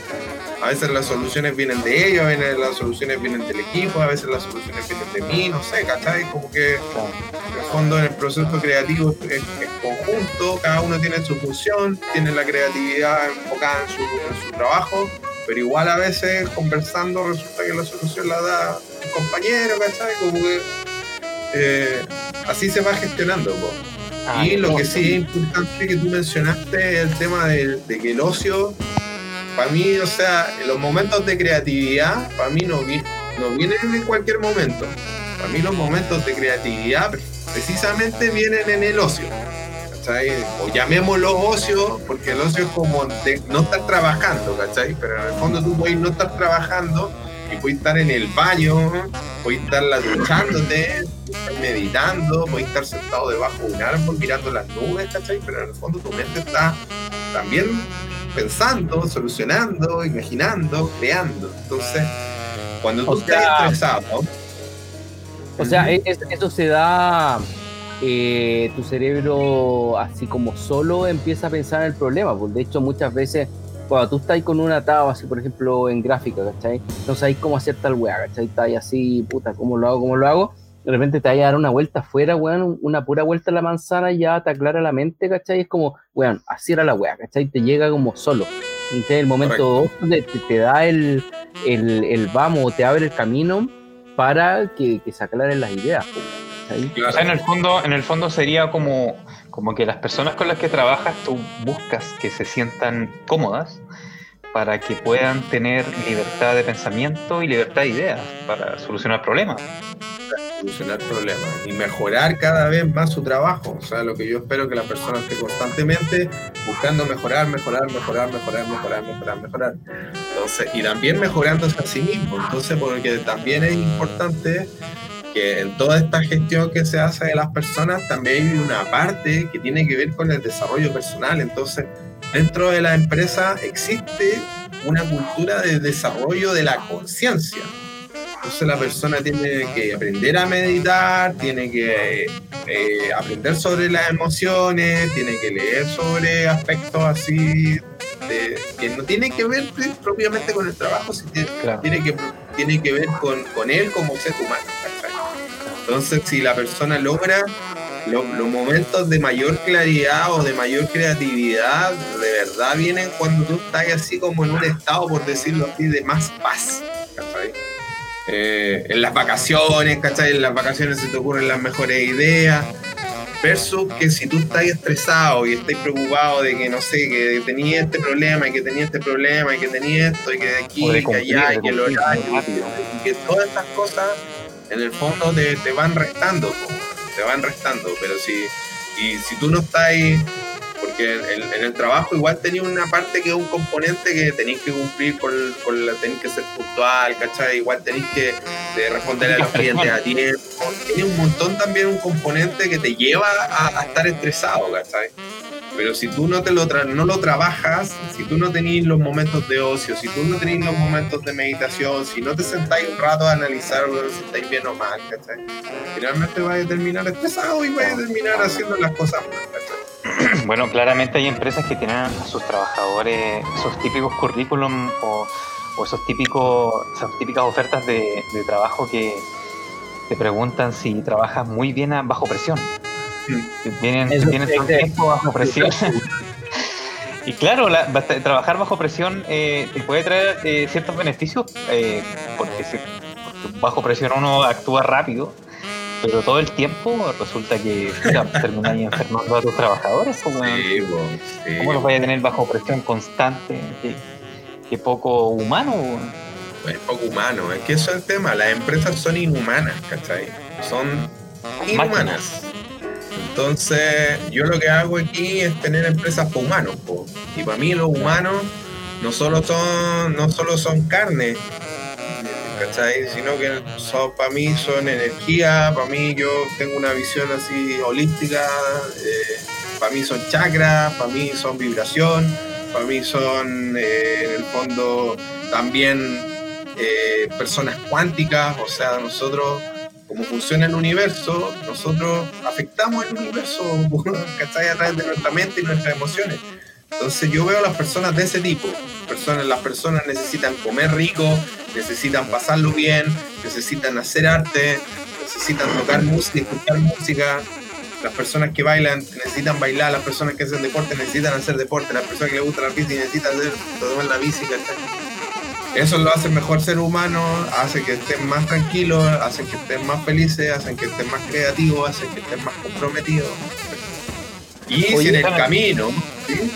A veces las soluciones vienen de ellos, a veces las soluciones vienen del equipo, a veces las soluciones vienen de mí, no sé, ¿cachai? Como que en el fondo en el proceso creativo es, es conjunto, cada uno tiene su función, tiene la creatividad enfocada en su, en su trabajo, pero igual a veces conversando resulta que la solución la da un compañero, ¿cachai? Como que eh, así se va gestionando. po. Ah, y lo que sí es importante que tú mencionaste es el tema de, de que el ocio, para mí, o sea, los momentos de creatividad, para mí no, no vienen en cualquier momento. Para mí los momentos de creatividad precisamente vienen en el ocio. ¿cachai? O llamémoslo ocio, porque el ocio es como no estar trabajando, ¿cachai? Pero en el fondo tú puedes no estar trabajando y puedes estar en el baño, puedes estar duchándote, meditando, puedes estar sentado debajo de un árbol mirando las nubes, ¿cachai? Pero en el fondo tu mente está también pensando, solucionando, imaginando, creando. Entonces, cuando tú O estás sea, estresado, O sea, es- eso se da, eh, tu cerebro así como solo empieza a pensar en el problema. Pues de hecho, muchas veces cuando tú estás con un atado, así por ejemplo en gráfica, ¿cachai? No sabes cómo hacer tal weá, ¿cachai? Estás así, puta, ¿cómo lo hago? ¿Cómo lo hago? De repente te vas a dar una vuelta afuera, weón, una pura vuelta a la manzana y ya te aclara la mente, ¿cachai? Es como, weón, así era la weá, ¿cachai? Te llega como solo. Entonces, el momento donde te, te da el, el, el vamos, te abre el camino para que, que se aclaren las ideas. en el fondo, en el fondo sería como, como que las personas con las que trabajas tú buscas que se sientan cómodas para que puedan tener libertad de pensamiento y libertad de ideas para solucionar problemas. Solucionar problemas y mejorar cada vez más su trabajo. O sea, lo que yo espero que la persona esté constantemente buscando mejorar, mejorar, mejorar, mejorar, mejorar, mejorar, mejorar. Entonces, y también mejorándose a sí mismo. Entonces, porque también es importante que en toda esta gestión que se hace de las personas también hay una parte que tiene que ver con el desarrollo personal. Entonces, dentro de la empresa existe una cultura de desarrollo de la conciencia. Entonces la persona tiene que aprender a meditar, tiene que eh, aprender sobre las emociones, tiene que leer sobre aspectos así de- que no tienen que ver propiamente con el trabajo, sino Claro. tiene que, tiene que ver con, con él como ser humano. ¿cachai? Entonces, si la persona logra lo- los momentos de mayor claridad o de mayor creatividad, de verdad vienen cuando tú estás así como en un estado, por decirlo así, de más paz. ¿cachai? Eh, en las vacaciones, ¿cachai? En las vacaciones se te ocurren las mejores ideas. Versus que si tú estás estresado y estás preocupado de que no sé, que tenías este problema y que tenías este problema y que tenías esto y que de aquí y que allá y que el cumplir horario y que todas estas cosas en el fondo te, te van restando, po, te van restando, pero si, y si tú no estás ahí, porque en, el trabajo igual tenía una parte que es un componente que tenéis que cumplir con, la, tenéis que ser puntual, ¿cachai? Igual tenéis que de responder a los clientes a tiempo, tiene un montón también un componente que te lleva a, a estar estresado, ¿cachai? Pero si tú no, te lo tra- no lo trabajas, si tú no tenés los momentos de ocio, si tú no tenés los momentos de meditación, si no te sentáis un rato a analizar bueno, si estáis bien o mal, ¿cachai? Finalmente vas a terminar estresado y vas a terminar haciendo las cosas mal. Bueno, claramente hay empresas que tienen a sus trabajadores esos típicos currículum o, o esos típicos, esas típicas ofertas de, trabajo que te preguntan si trabajas muy bien bajo presión. Si tienen, todo el tiempo bajo presión. y claro, la- trabajar bajo presión eh, te puede traer eh, ciertos beneficios eh, porque, si- porque bajo presión uno actúa rápido. Pero todo el tiempo resulta que termináis enfermando a tus trabajadores. pues. Sí, sí, ¿Cómo los vaya a tener bajo presión constante? Qué, qué poco humano. es poco humano, es que eso es el tema, las empresas son inhumanas, ¿cachai? Son inhumanas. Entonces, yo lo que hago aquí es tener empresas para humanos, y para mí los humanos no solo son, no solo son carne, ¿cachai? Sino que son, para mí son energía, para mí yo tengo una visión así holística, eh, para mí son chakras, para mí son vibración, para mí son eh, en el fondo también eh, personas cuánticas, o sea, nosotros, como funciona el universo, nosotros afectamos el universo, ¿cachai? A través de nuestra mente y nuestras emociones. Entonces yo veo a las personas de ese tipo. Personas, las personas necesitan comer rico, necesitan pasarlo bien, necesitan hacer arte, necesitan tocar música, escuchar música. Las personas que bailan necesitan bailar, las personas que hacen deporte necesitan hacer deporte, las personas que les gusta la bici necesitan hacer en la bici. ¿cachai? Eso lo hace mejor ser humano, hace que estén más tranquilos, hace que estén más felices, hacen que estén más creativos, hacen que estén más comprometidos. Y si en el camino, ¿sí?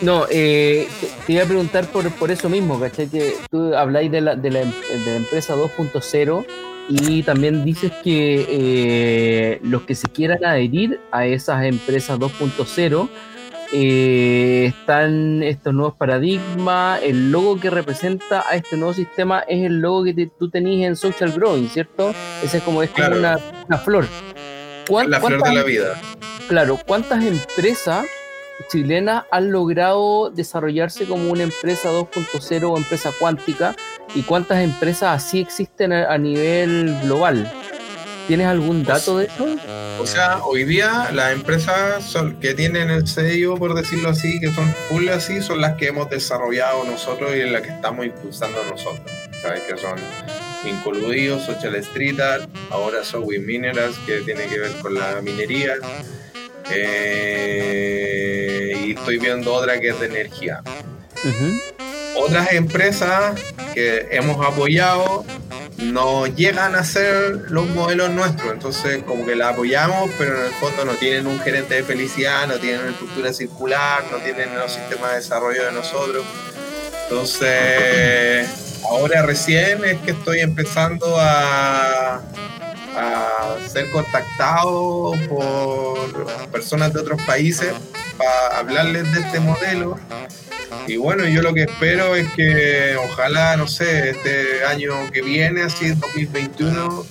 No, eh, te, te iba a preguntar por, por eso mismo, ¿cachai? Que tú habláis de la, de la, em- de la empresa 2.0 y también dices que eh, los que se quieran adherir a esas empresas 2.0 eh, están estos nuevos paradigmas, el logo que representa a este nuevo sistema es el logo que te- tú tenías en Social Growing, ¿cierto? Ese es como, es como Claro. una, una flor. ¿Cuán- la flor de la vida. Claro, ¿cuántas empresas chilenas han logrado desarrollarse como una empresa 2.0 o empresa cuántica? ¿Y cuántas empresas así existen a, a nivel global? ¿Tienes algún dato de eso? O sea, hoy día las empresas son- que tienen el sello, por decirlo así, que son full así, son las que hemos desarrollado nosotros y en las que estamos impulsando nosotros. ¿Sabes? Que son Incoludidos, Social Street Art, ahora Sowi Minerals, que tiene que ver con la minería. eh, y estoy viendo otra que es de energía. Otras empresas que hemos apoyado no llegan a ser los modelos nuestros, entonces como que la apoyamos, pero en el fondo no tienen un gerente de felicidad, no tienen una estructura circular, no tienen los sistemas de desarrollo de nosotros. Entonces, ahora recién es que estoy empezando a, a ser contactado por personas de otros países para hablarles de este modelo y bueno, yo lo que espero es que ojalá, no sé, este año que viene, así 2021,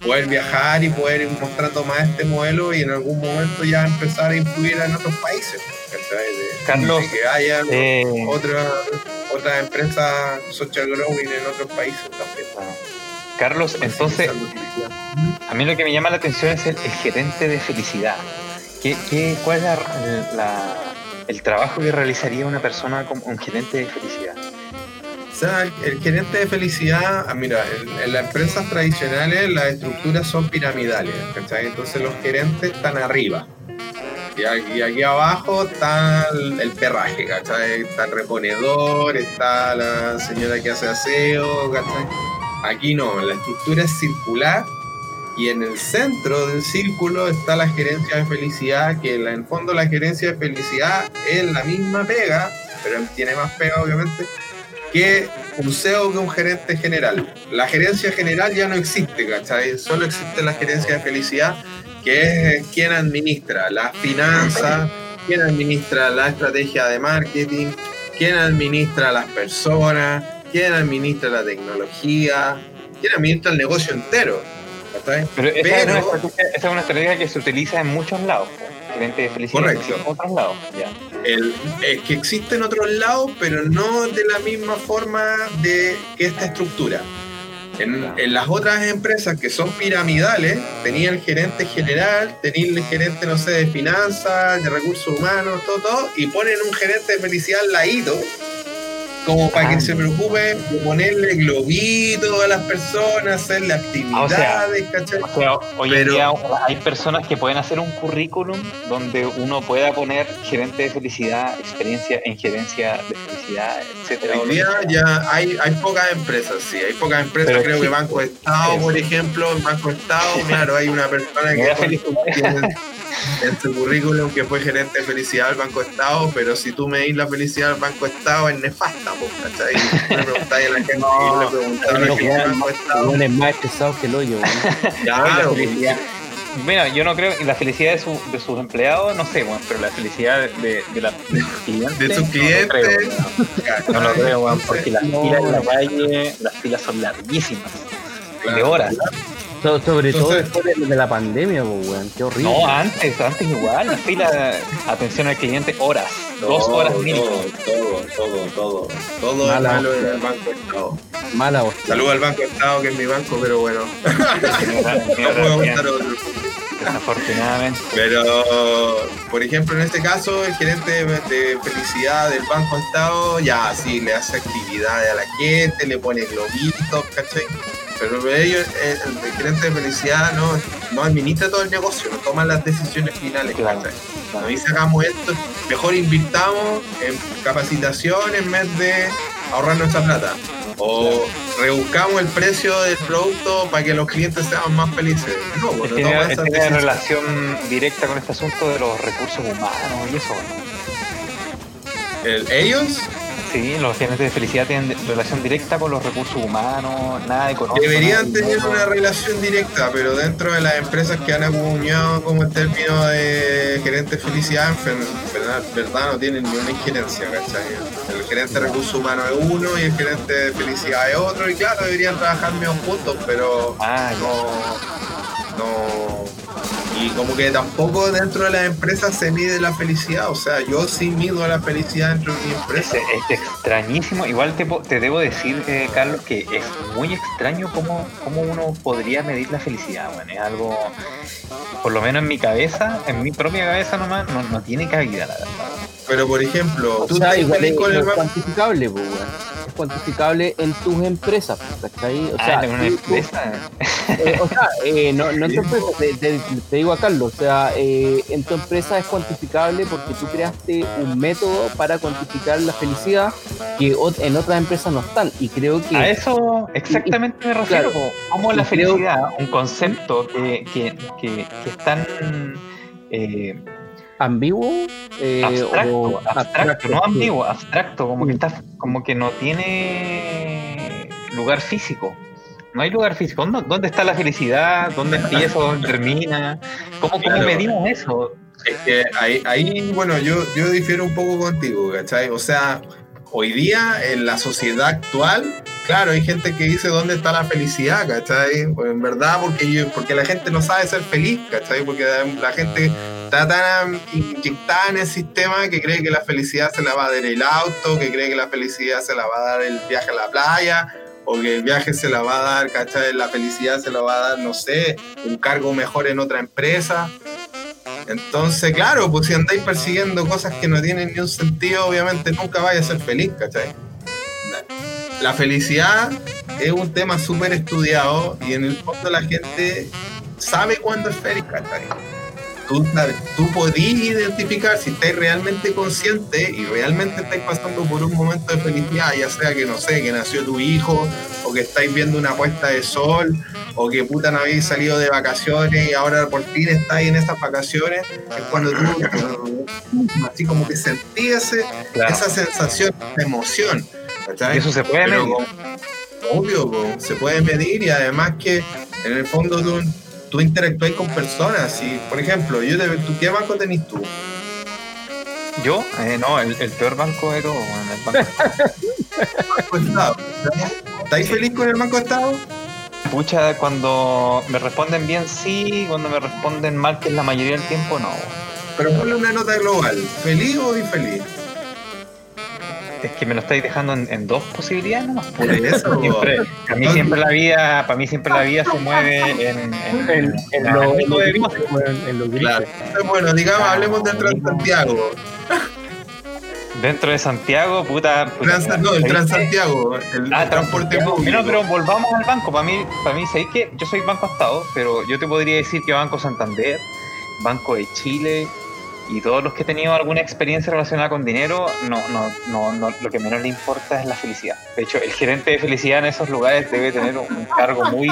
poder viajar y poder ir mostrando más este modelo y en algún momento ya empezar a influir en otros países. Carlos, de que haya Eh, otra, otras empresas social growing en otros países también. Carlos, entonces, a mí lo que me llama la atención es el, el gerente de felicidad. ¿Qué, qué, ¿Cuál es la- la- el trabajo que realizaría una persona como un gerente de felicidad? O sea, el, gerente de felicidad, ah, mira, en, las empresas tradicionales las estructuras son piramidales, ¿cachai? Entonces los gerentes están arriba. Y aquí, aquí abajo está el, el perraje, ¿cachai? Está el reponedor, está la señora que hace aseo, ¿cachai? Aquí no, la estructura es circular y en el centro del círculo está la gerencia de felicidad, que en el fondo la gerencia de felicidad es la misma pega, pero tiene más pega obviamente, que un CEO que un gerente general. La gerencia general ya no existe, ¿cachai? Solo existe la gerencia de felicidad, que es quien administra las finanzas, quien administra la estrategia de marketing, quien administra las personas, quien administra la tecnología, quien administra el negocio entero. Pero esa, Es una estrategia, esa es una estrategia que se utiliza en muchos lados. po. Gerente de felicidad Correcto. en otros lados. Ya. El- es que existe en otros lados, pero no de la misma forma de que esta estructura. En, en las otras empresas que son piramidales, tenía el gerente general, tenía el gerente, no sé, de finanzas, de recursos humanos, todo, todo, y ponen un gerente de felicidad al ladito, como para Ah. que se preocupe de ponerle globitos a las personas, hacerle actividades, ¿cachai? O sea, hoy Pero- en día hay personas que pueden hacer un currículum donde uno pueda poner gerente de felicidad, experiencia en gerencia de felicidad, etcétera. Hoy día ya hay, hay pocas empresas, sí, hay pocas empresas, Pero creo que. Banco Estado, por ejemplo, en Banco Estado, claro, hay una persona que. En, su currículum que fue gerente de felicidad del Banco Estado, pero si tú me dis la felicidad del Banco Estado es nefasta, pues, ¿cachai? Tú le preguntáis a la gente, yo le preguntaba a la No, weón, Banco Estado, es más estresado que el hoyo, claro, felicidad. Mira, yo no creo que la felicidad de, su- de sus empleados, no sé, bueno, pero la felicidad de, de, la- de sus clientes. De sus no lo creo. ¿cachai? No lo creo, weón, porque las No. filas en la calle, las filas son larguísimas. Claro. De horas. So- sobre todo después de, de la pandemia, pues, weón. Qué horrible. No, antes, antes igual, la fila, atención al cliente, horas, dos horas mínimo. Todo, todo, todo. Todo es Mala malo en el Banco Estado. Mala hostia. Saludo al Banco Estado, que es mi banco, pero bueno. No puedo contar otro. Desafortunadamente. Pero, por ejemplo, en este caso, el gerente de, de felicidad del Banco Estado, ya, sí, le hace actividades a la gente, le pone globitos, ¿cachai? Pero ellos, el, el gerente de felicidad no, no administra todo el negocio, no toma las decisiones finales, Claro. ¿cachai? Esto, mejor invirtamos en capacitación en vez de ahorrar nuestra plata. O rebuscamos el precio del producto para que los clientes sean más felices. No, bueno, tiene, tiene relación directa con este asunto de los recursos humanos y eso. ¿no? El- ellos Sí, los gerentes de felicidad tienen relación directa con los recursos humanos, nada económico. deberían nada tener una relación directa, pero dentro de las empresas que han acuñado como el término de gerente de felicidad, en verdad, no tienen ni una injerencia, ¿cachai? El gerente de recursos humanos es uno y el gerente de felicidad es otro, y claro, deberían trabajar medio juntos, pero Ah, no, no. Y como que tampoco dentro de las empresas se mide la felicidad, o sea, yo sí mido la felicidad dentro de mi empresa. Es, es extrañísimo. Igual te, te debo decir, eh, Carlos, que es muy extraño cómo, cómo uno podría medir la felicidad. Bueno, es algo, por lo menos en mi cabeza, en mi propia cabeza nomás, no, no tiene cabida, la verdad. Pero por ejemplo, O tú sea, igual feliz es, con el es cuantificable, pues. Es cuantificable en tus empresas, ¿cachai? O sea, ah, en una empresa. eh, o sea, eh, no, no en tu empresa, te, te- te digo a Carlos, o sea, eh, en tu empresa es cuantificable porque tú creaste un método para cuantificar la felicidad que ot- en otras empresas no están. Y creo que A eso exactamente me refiero. Claro. Como la creo- felicidad, un concepto que, que, que, que es tan eh, ambiguo eh, abstracto, o abstracto, no ambiguo, abstracto, como que Mm. está, como que no tiene lugar físico. No hay lugar físico. ¿Dónde, dónde está la felicidad? ¿Dónde empieza? ¿Dónde termina? ¿Cómo, cómo Claro. medimos eso? Es que ahí, ahí, bueno, yo, yo difiero un poco contigo, ¿cachai? O sea, hoy día en la sociedad actual, claro, hay gente que dice dónde está la felicidad, ¿cachai? Pues en verdad, porque, yo- porque la gente no sabe ser feliz, ¿cachai? Porque la gente está tan inyectada en el sistema que cree que la felicidad se la va a dar el auto, que cree que la felicidad se la va a dar el viaje a la playa, o que el viaje se la va a dar, ¿cachai? La felicidad se la va a dar, no sé, un cargo mejor en otra empresa. Entonces, claro, pues si andáis persiguiendo cosas que no tienen ni un sentido, obviamente nunca vais a ser feliz, ¿cachai? La felicidad es un tema súper estudiado y en el fondo la gente sabe cuándo es feliz, ¿cachai? Tú, sabes, tú podís identificar si estáis realmente consciente y realmente estáis pasando por un momento de felicidad, ya sea que no sé, que nació tu hijo, o que estáis viendo una puesta de sol, o que puta no habéis salido de vacaciones y ahora por fin estáis en esas vacaciones, es cuando tú así como que sentí ese- Claro. esa sensación de emoción. eso se puede Pero medir. como- obvio, se puede medir y además que en el fondo tú, tú interactúas con personas. Y, por ejemplo, yo te, ¿tú ¿qué banco tenés tú? Yo, eh, no, el, el peor banco de bueno, el banco. Banco Estado. ¿Estáis feliz con el Banco Estado? Pucha, cuando me responden bien, sí. Cuando me responden mal, que es la mayoría del tiempo, no. Pero ponle una nota global. ¿Feliz o infeliz? Es que me lo estáis dejando en, en dos posibilidades nomás. Por eso. Siempre, a mí siempre la vida, para mí siempre la vida se mueve en, en, En, en en lo, en abanico lo de gris, en lo gris. Claro. Bueno, digamos, hablemos del Transantiago. Dentro de Santiago, puta. puta, Trans- no, el. Transantiago, el Ah, transporte público. No, pero volvamos al banco. Para mí, para mí, ¿sabéis qué? Yo soy Banco Estado, pero yo te podría decir que Banco Santander, Banco de Chile y todos los que he tenido alguna experiencia relacionada con dinero, no, no, no, no, lo que menos le importa es la felicidad. De hecho, el gerente de felicidad en esos lugares debe tener un cargo muy,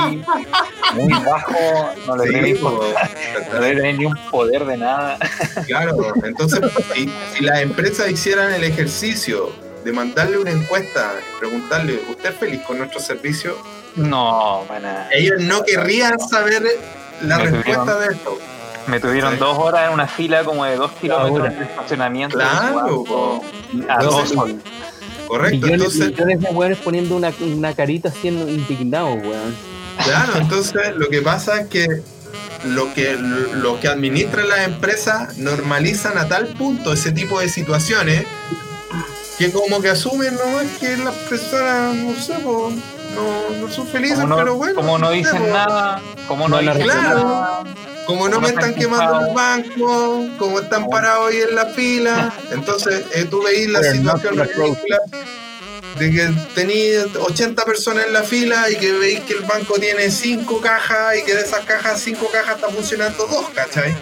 muy bajo, no le Sí, importar, po. no debe tener ni un poder de nada. Claro, entonces si, si las empresas hicieran el ejercicio de mandarle una encuesta, preguntarle, ¿usted es feliz con nuestro servicio? No, para Ellos no querrían saber la respuesta de esto. Me tuvieron Sí. dos horas en una fila como de dos kilómetros de estacionamiento. Claro, a dos Entonces, sol. correcto. Millones, Entonces, millones de weones poniendo una, una carita siendo indignados, weón. Claro, entonces lo que pasa es que lo que lo que administran las empresas normalizan a tal punto ese tipo de situaciones que como que asumen nomás que las personas, no sé, po, no, no son felices, no, pero bueno. como no dicen po. nada, como no, dicen reclaman. nada, Como no me están quemando el quejados. banco, como están parados ahí en la fila, entonces eh, tú veis la situación ridícula de que tenéis 80 personas en la fila y que veis que el banco tiene 5 cajas y que de esas cajas, 5 cajas están funcionando 2, ¿cachai?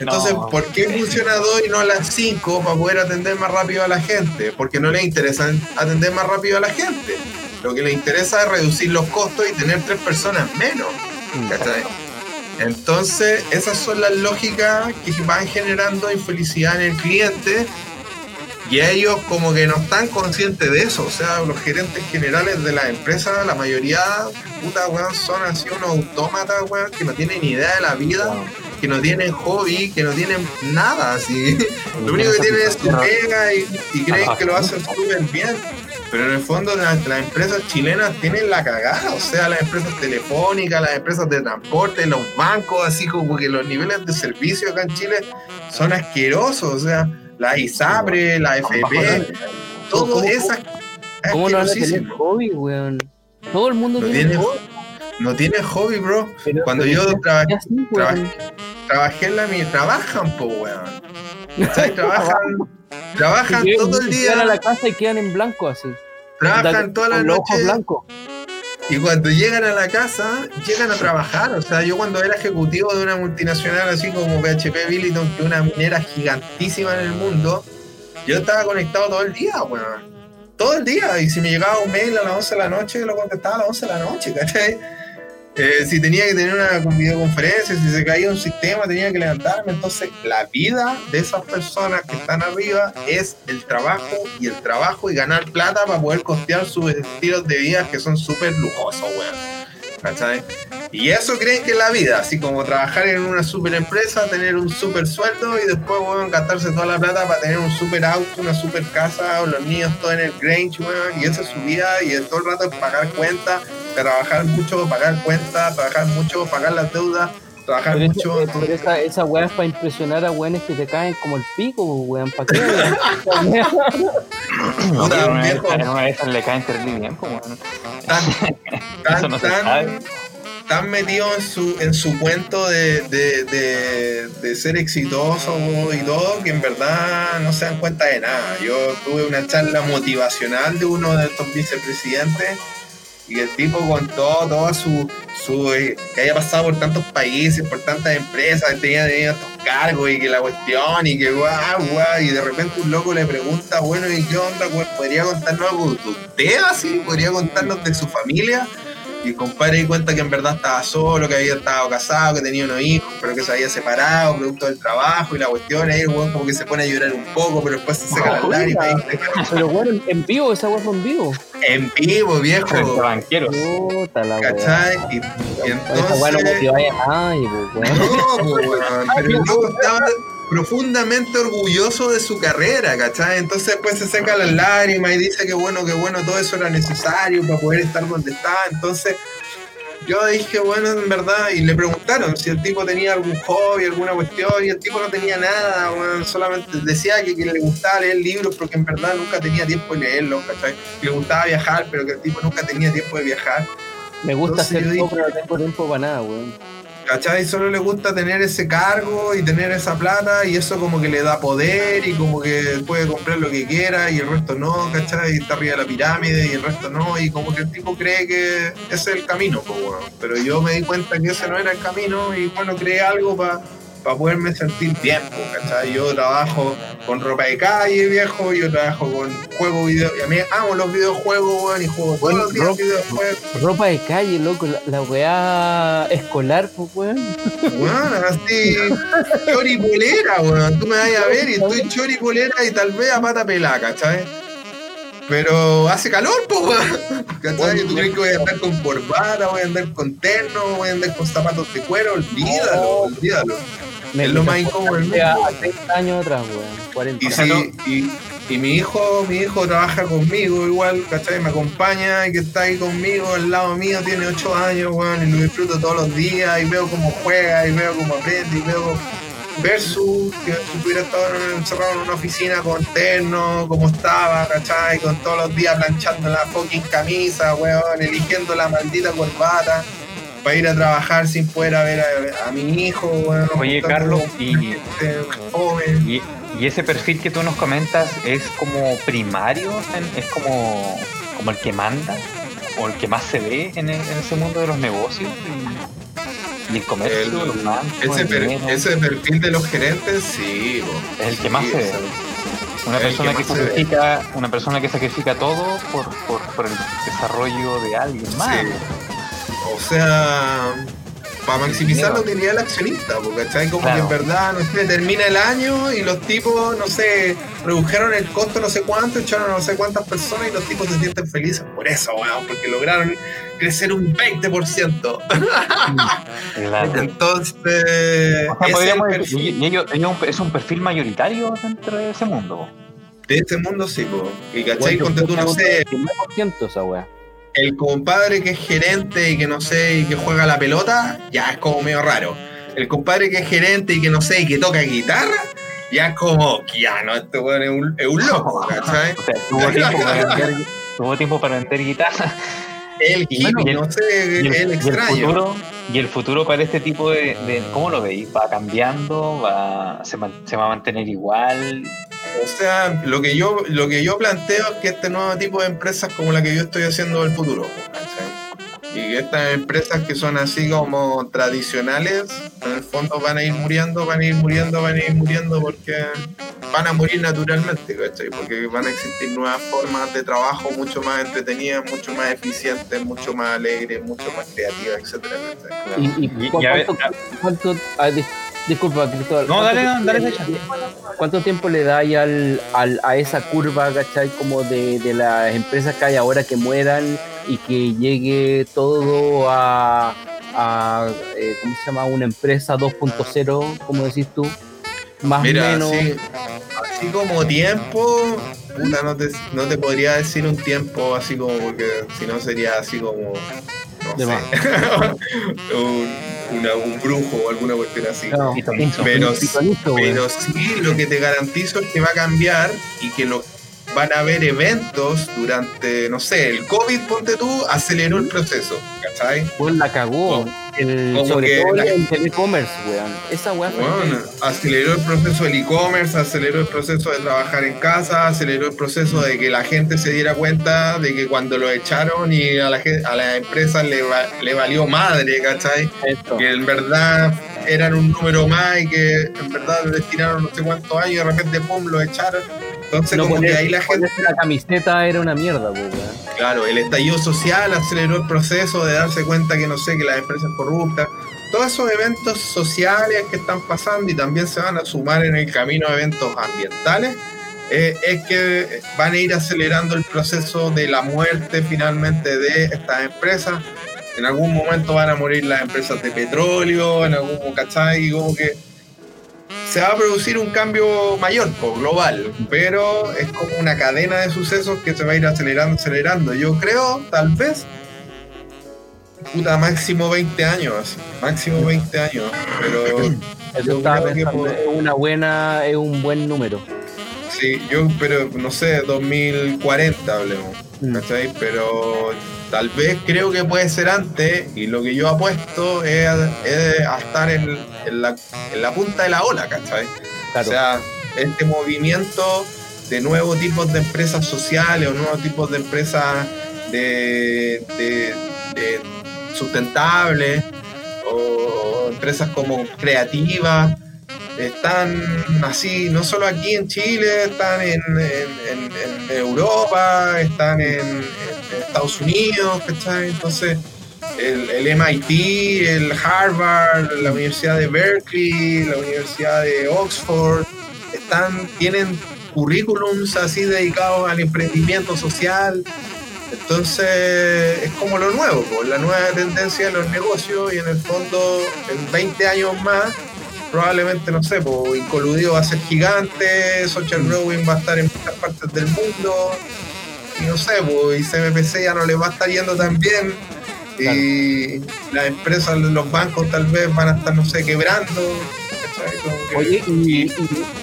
Entonces, No. ¿por qué funciona 2 y no las 5 para poder atender más rápido a la gente? Porque no les interesa atender más rápido a la gente. Lo que les interesa es reducir los costos y tener 3 personas menos. ¿cachai? Entonces, esas son las lógicas que van generando infelicidad en el cliente y ellos como que no están conscientes de eso. O sea, los gerentes generales de las empresas, la mayoría, puta, weón, son así unos autómatas, weón, que no tienen idea de la vida, que no tienen hobby, que no tienen nada, así. Lo único que tienen es su pega y, y creen que lo hacen súper bien. Pero en el fondo las, las empresas chilenas tienen la cagada, o sea, las empresas telefónicas, las empresas de transporte, los bancos, así como que los niveles de servicio acá en Chile son asquerosos, o sea, la ISAPRE, la FP, todo ¿Cómo- esas ¿Cómo no asquerosísimo. hobby, weón? Todo el mundo No tiene tiene, hobby. no tiene hobby, bro. pero- Cuando yo traba- ya sí, weón. trabajé en la mi trabajan, po, weón. ¿Sabes? Trabajan, trabajan todo el Llegan a día, la casa y quedan en blanco así. trabajan toda la con los ojos noche blancos. Y cuando llegan a la casa, llegan a trabajar. O sea, yo cuando era ejecutivo de una multinacional así como PHP Billiton, que es una minera gigantísima en el mundo, yo estaba conectado todo el día, weón. Todo el día. Y si me llegaba un mail a las 11 de la noche, lo contestaba a las 11 de la noche, ¿cachai? Eh, si tenía que tener una videoconferencia, si se caía un sistema, tenía que levantarme. Entonces, la vida de esas personas que están arriba es el trabajo y el trabajo y ganar plata para poder costear sus estilos de vida que son súper lujosos, weón. ¿Cachai? Y eso creen que es la vida, así como trabajar en una super empresa, tener un super sueldo y después, weón, gastarse toda la plata para tener un super auto, una super casa, o los niños todo en el Grange, weón, y esa es su vida, y todo el rato pagar cuentas, trabajar mucho, pagar cuentas, trabajar mucho, pagar las deudas, trabajar Pero, mucho. esa, pero esa, esa weá es para impresionar a weones que te caen como el pico, weón. ¿Para qué? weón? Puta, en, una de viejo, esas, en una de esas le caen terrible bien, pues, weón. tan, tan, no tan- tan metido en su, en su cuento de, de, de- de ser exitoso y todo, que en verdad no se dan cuenta de nada. Yo tuve una charla motivacional de uno de estos vicepresidentes y el tipo contó toda su, su eh, que haya pasado por tantos países, por tantas empresas, tenía tenido estos cargos y que la cuestión y que guau, guau, y de repente un loco le pregunta, bueno, ¿y qué onda? ¿Podría contarnos algo de usted así? ¿Podría contarnos de su familia? Y el compadre di cuenta que en verdad estaba solo, que había estado casado, que tenía unos hijos, pero que se había separado, producto del trabajo y la cuestión. Ahí el weón como que se pone a llorar un poco, pero después se seca las lágrimas y Pero bueno, en- vivo, esa fue en vivo. en vivo, Frente viejo. banqueros. Puta la weá. ¿Cachai? Y, y Esa weá no entonces. motiva a nadie, pues, weón. No, weón, pero loco estaba profundamente orgulloso de su carrera, ¿cachai? Entonces pues se seca las lágrimas y dice que bueno, que bueno, todo eso era necesario para poder estar donde estaba. Entonces yo dije, bueno, en verdad, y le preguntaron si el tipo tenía algún hobby, alguna cuestión, y el tipo no tenía nada, weón, solamente decía que, que le gustaba leer libros porque en verdad nunca tenía tiempo de leerlos, ¿cachai? Que le gustaba viajar, pero que el tipo nunca tenía tiempo de viajar. Me gusta Entonces hacer pero no tengo tiempo para nada, weón. ¿Cachai? Solo le gusta tener ese cargo y tener esa plata y eso como que le da poder y como que puede comprar lo que quiera y el resto no, ¿cachai? Y está arriba de la pirámide y el resto no y como que el tipo cree que ese es el camino, pues. Pero yo me di cuenta que ese no era el camino y bueno, creé algo para poderme sentir bien, ¿cachai? Yo trabajo con ropa de calle, viejo, yo trabajo con juegos video, y a mí amo los videojuegos, weón, y juego todos los días ropa- videojuegos. Ropa de calle, loco, la, la weá escolar, pues, weón. Weón, así, choripolera, weón. Tú me vas a ver y estoy choripolera y tal vez a pata pelada, ¿cachai? Pero hace calor, po, weón. ¿Cachai? ¿Tú crees que voy a andar con corbata, voy a andar con terno, voy a andar con zapatos de cuero? Olvídalo, olvídalo. Me Es lo más incómodo del a mundo. 30 años atrás, weón. 40. Y, si, y, y mi hijo, mi hijo trabaja conmigo igual, ¿cachai? Me acompaña y que está ahí conmigo al lado mío, tiene 8 años, weón, y lo disfruto todos los días y veo cómo juega y veo cómo aprende y veo versus que si hubiera estado encerrado en una oficina con terno, como estaba, ¿cachai? Con todos los días planchando la fucking camisa, weón, eligiendo la maldita corbata para ir a trabajar sin poder ver a, a mi hijo, weón. Oye, Carlos, con y- joven. Y, y ese perfil que tú nos comentas es como primario, es como, como el que manda, o el que más se ve en, el- en ese mundo de los negocios y, el comercio, El- los Ese, per- ese perfil de los gerentes, sí, po. Es el que más Sí, se ve. Una persona que que, más se ve. sacrifica, una persona que sacrifica todo por, por, por el desarrollo de alguien más. Sí. O sea, para maximizar la utilidad del accionista, porque ¿cachai? Como Claro. que en verdad, no sé, termina el año y los tipos, no sé, redujeron el costo no sé cuánto, echaron a no sé cuántas personas y los tipos se sienten felices por eso, weón, porque lograron crecer un 20%. Claro. Entonces, O sea, ese podríamos es el decir, perfil y ellos, ellos es un perfil mayoritario dentro de ese mundo. de ese mundo, sí, po. Y ¿cachai? Bueno, tú, no sé, 19% esa weá. El compadre que es gerente y que no sé, y que juega la pelota, ya es como medio raro. El compadre que es gerente y que no sé, y que toca guitarra, ya es como, ya, no, este weón es un, es un loco, ¿cachai? O sea, tuvo tiempo para vender, tuvo tiempo para vender guitarra. El bueno, el- no sé, el, el y el extraño. futuro, y el futuro para este tipo de, de- ¿cómo lo veis? ¿Va cambiando? ¿Va, se, se va a mantener igual? O sea, lo que yo lo que yo planteo es que este nuevo tipo de empresas como la que yo estoy haciendo del futuro, ¿cachai? Y que estas empresas que son así como tradicionales, en el fondo van a ir muriendo, van a ir muriendo, van a ir muriendo porque van a morir naturalmente, ¿cachai? Porque van a existir nuevas formas de trabajo mucho más entretenidas, mucho más eficientes, mucho más alegres, mucho más creativas, etcétera, etcétera. ¿Y, y, Y- cu- y a ver, cuánto, cuánto- disculpa, Cristóbal. No, ¿cuánto dale, tiempo dale, fecha. ¿Cuánto tiempo le dais al, al, a esa curva, cachai, como de, de las empresas que hay ahora que mueran y que llegue todo a, a eh, ¿cómo se llama? Una empresa 2.0, como decís tú? Más o Mira, menos. así, así como tiempo, puta, no, te, no te podría decir un tiempo así como, porque si no sería así como, no De sé, más. un, una- un brujo o alguna cuestión así. No, Pitonizo. Pero, pitonizo, güey. pero sí, lo que te garantizo es que va a cambiar y que lo, van a haber eventos durante, no sé, el COVID, ponte tú, aceleró el proceso, ¿cachai? Pues la cagó. El, como sobre que todo la- el telecommerce, weón. Esa weá Bueno, aceleró el proceso del e-commerce, aceleró el proceso de trabajar en casa, aceleró el proceso de que la gente se diera cuenta de que cuando lo echaron y a la, a la empresa le, va- le valió madre, ¿cachai? esto. Que en verdad eran un número más y que en verdad destinaron no sé cuántos años y de repente, pum, lo echaron. Entonces, No como que ahí la gente, la camiseta era una mierda, pues, claro, el estallido social aceleró el proceso de darse cuenta que no sé, que las empresas corruptas, todos esos eventos sociales que están pasando y también se van a sumar en el camino a eventos ambientales, eh, es que van a ir acelerando el proceso de la muerte finalmente de estas empresas. En algún momento van a morir las empresas de petróleo, en algún ¿cachai? Y como que se va a producir un cambio mayor, global, pero es como una cadena de sucesos que se va a ir acelerando, acelerando. Yo creo, tal vez, puta, máximo 20 años, así, máximo 20 años, pero Eso estaba pensando, es una buena, es un buen número. sí, yo, pero no sé, 2040 hablemos. ¿Cachai? Pero tal vez creo que puede ser antes y lo que yo apuesto es, es a estar en, en la, en la punta de la ola, ¿cachai? Claro. O sea, este movimiento de nuevos tipos de empresas sociales o nuevos tipos de empresas de, de- de sustentables o empresas como creativas están así, no solo aquí en Chile, están en, Europa, están en, Estados Unidos, ¿cachai? Entonces, el, el MIT, el Harvard, la Universidad de Berkeley, la Universidad de Oxford, están, tienen currículums así dedicados al emprendimiento social. Entonces es como lo nuevo, pues, la nueva tendencia de los negocios y en el fondo en 20 años más probablemente, no sé, pues, Incoludido va a ser gigante, Social Mm. Growing va a estar en muchas partes del mundo, y no sé, pues, y CMPC ya no le va a estar yendo tan bien, y las empresas, los bancos tal vez van a estar, no sé, quebrando. Oye, y, y-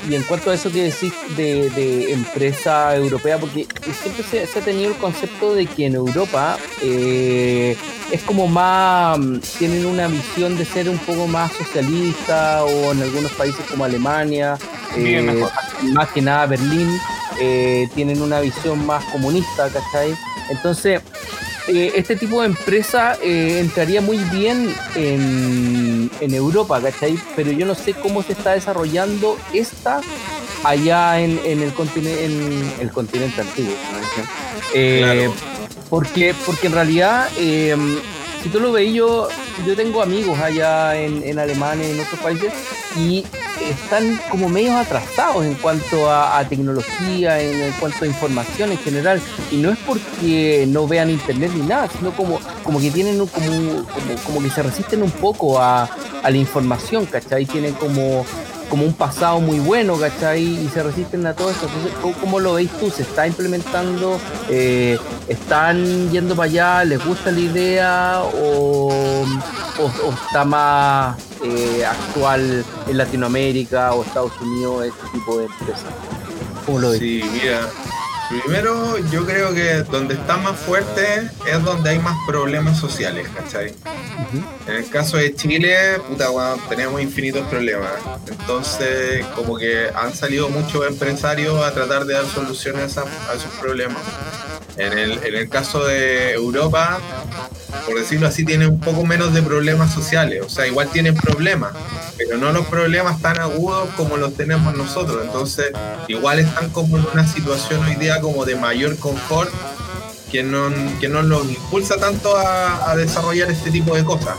y en cuanto a eso que decís de, de empresa europea, porque siempre se, se ha tenido el concepto de que en Europa eh, es como más, tienen una visión de ser un poco más socialista o en algunos países como Alemania, eh, más que nada Berlín, eh, tienen una visión más comunista, ¿cachai? Entonces, eh, este tipo de empresa eh, entraría muy bien en, en Europa, ¿cachai? Pero yo no sé cómo se está desarrollando esta allá en, en el continente en el continente antiguo, decían. Eh, porque, porque en realidad, eh, si tú lo veis, yo, yo tengo amigos allá en, en Alemania y en otros países y están como medios atrasados en cuanto a, tecnología, en, cuanto a información en general. Y no es porque no vean internet ni nada, sino como, como que tienen un- como, como, que se resisten un poco a, a la información, ¿cachai? Tienen como, como un pasado muy bueno, ¿cachai? Y se resisten a todo esto. Entonces, ¿cómo, cómo lo veis tú? ¿Se está implementando? Eh, ¿Están yendo para allá? ¿Les gusta la idea? ¿O, está más eh, actual en Latinoamérica o Estados Unidos este tipo de empresas? ¿Cómo lo ves? Sí, mira. Primero, yo creo que donde está más fuerte es donde hay más problemas sociales, ¿cachai? En el caso de Chile, puta, weón, tenemos infinitos problemas. Entonces, como que han salido muchos empresarios a tratar de dar soluciones a, a esos problemas. En el, en el caso de Europa, por decirlo así, tienen un poco menos de problemas sociales. O sea, igual tienen problemas, pero no los problemas tan agudos como los tenemos nosotros. Entonces, igual están como en una situación hoy día como de mayor confort que no, que no los impulsa tanto a, a desarrollar este tipo de cosas.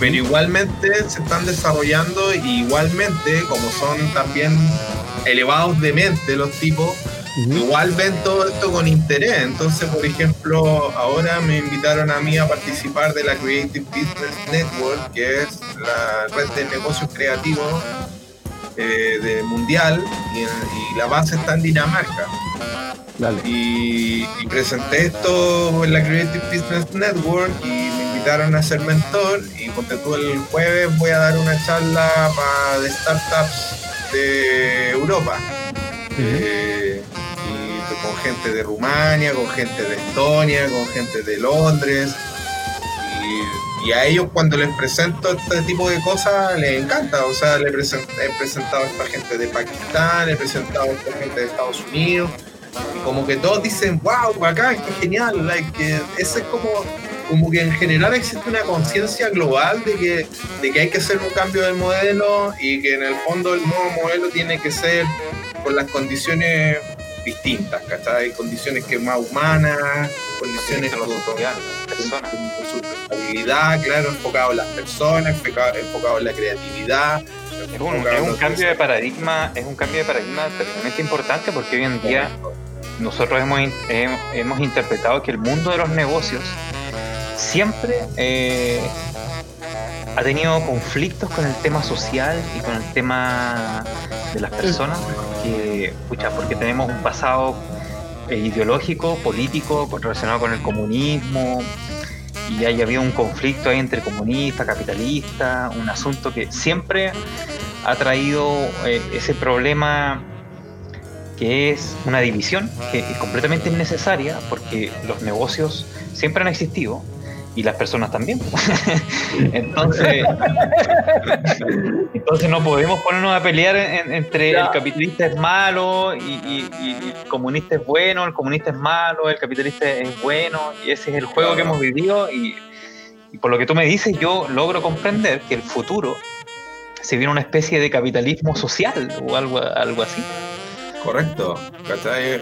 Pero igualmente se están desarrollando y igualmente, como son también elevados de mente los tipos. Igual ven todo esto con interés. Entonces, por ejemplo, ahora me invitaron a mí a participar de la Creative Business Network, que es la red de negocios creativos eh, de mundial, y, y la base está en Dinamarca. Dale. Y, y presenté esto en la Creative Business Network y me invitaron a ser mentor. Y ponte tú el jueves voy a dar una charla para de startups de Europa. Eh, con gente de Rumania, con gente de Estonia, con gente de Londres. Y, a ellos cuando les presento este tipo de cosas les encanta. O sea, le present- he presentado a esta gente de Pakistán, he presentado a esta gente de Estados Unidos. Y como que todos dicen, wow, bacán, qué genial. Like, ese es como, como que en general existe una conciencia global de que, de que hay que hacer un cambio del modelo y que en el fondo el nuevo modelo tiene que ser con las condiciones distintas, ¿cachai? Condiciones que más humanas, condiciones con, personas. con sustentabilidad, claro, enfocado en las personas, enfocado, enfocado en la creatividad. Es un, es un cambio de paradigma, es un cambio de paradigma tremendamente importante porque hoy en día nosotros hemos, hemos interpretado que el mundo de los negocios siempre eh, ha tenido conflictos con el tema social y con el tema de las personas, que, pucha, porque tenemos un pasado eh, ideológico, político, relacionado con el comunismo, y haya habido un conflicto ahí entre comunista, capitalista, un asunto que siempre ha traído eh, ese problema que es una división que es completamente innecesaria porque los negocios siempre han existido y las personas también. entonces, entonces no podemos ponernos a pelear en- entre Ya. el capitalista es malo y, y- y el comunista es bueno, el comunista es malo, el capitalista es bueno y ese es el juego que hemos vivido y, y por lo que tú me dices yo logro comprender que el futuro se viene una especie de capitalismo social o algo, algo así. Correcto,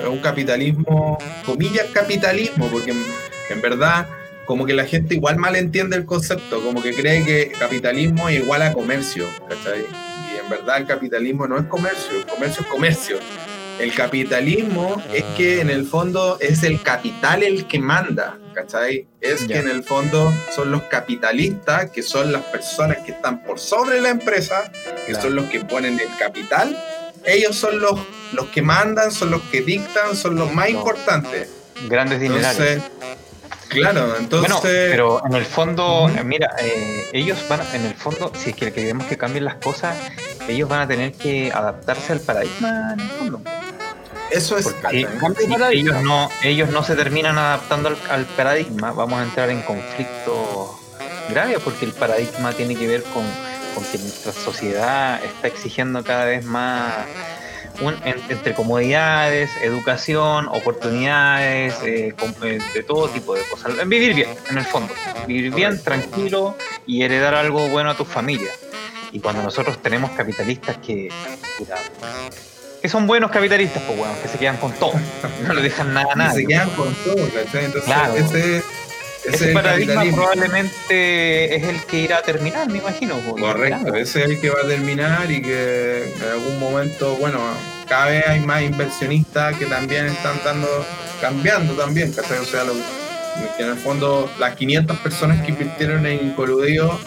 un capitalismo, comillas capitalismo, porque en, en verdad como que la gente igual mal entiende el concepto, como que cree que capitalismo es igual a comercio, ¿cachai? Y en verdad el capitalismo no es comercio, el comercio es comercio. el capitalismo es que en el fondo es el capital el que manda, ¿cachai? Es que en el fondo son los capitalistas, que son las personas que están por sobre la empresa, que son los que ponen el capital. Ellos son los, los que mandan, son los que dictan, son los más No. importantes. Grandes dinerales. Entonces, claro, entonces... Bueno, pero en el fondo, mira, eh, ellos van, a- en el fondo, si es que queremos que cambien las cosas, ellos van a tener que adaptarse al paradigma en el fondo. Eso es... Porque ellos no, ellos no se terminan adaptando al, al paradigma, vamos a entrar en conflictos graves, porque el paradigma tiene que ver con, con que nuestra sociedad está exigiendo cada vez más un- en- entre comodidades, educación, oportunidades, eh, eh, de todo tipo de cosas. Vivir bien, en el fondo. Vivir bien, tranquilo y heredar algo bueno a tu familia. Y cuando nosotros tenemos capitalistas que, que son buenos capitalistas, pues bueno, que se quedan con todo, no le dejan nada a nadie. se quedan con todo, ¿cachai? Entonces, Claro. ese, ese paradigma capitalismo. probablemente es el que irá a terminar, me imagino. Correcto, ese es el que va a terminar y que en algún momento, bueno, cada vez hay más inversionistas que también están dando, cambiando también, ¿cachai? O sea, lo- que en el fondo las 500 personas que invirtieron en Coludio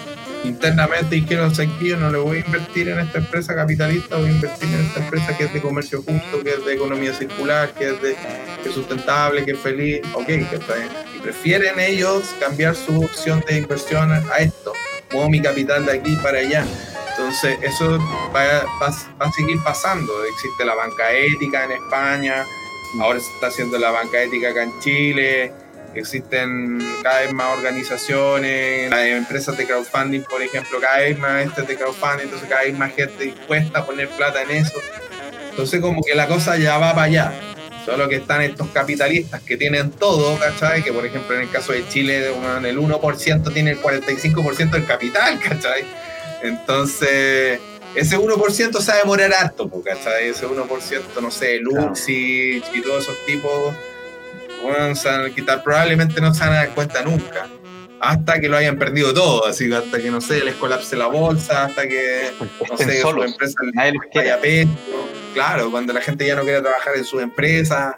internamente dijeron, "Sé que yo no le voy a invertir en esta empresa capitalista, voy a invertir en esta empresa que es de comercio justo, que es de economía circular, que es, de, que es sustentable, que es feliz, ok. Y prefieren ellos cambiar su opción de inversión a esto muevo mi capital de aquí para allá. Entonces, eso va, va- va a seguir pasando. Existe la banca ética en España, ahora se está haciendo la banca ética acá en Chile, existen cada vez más organizaciones, las empresas de crowdfunding, por ejemplo, cada vez más este de crowdfunding, entonces cada vez más gente dispuesta a poner plata en eso. Entonces, como que la cosa ya va para allá. Solo que están estos capitalistas que tienen todo, ¿cachai? Que por ejemplo en el caso de Chile, el 1% tiene el 45% del capital, ¿cachai? Entonces, ese 1% se va a demorar harto, ¿cachai? Ese 1%, no sé, Luxi y todos esos tipos, bueno, se van a quitar, probablemente no se van a dar cuenta nunca. Hasta que lo hayan perdido todo, así hasta que, no sé, les colapse la bolsa, hasta que, no sé, su empresa les vaya peso. Claro, cuando la gente ya no quiera trabajar en sus empresas,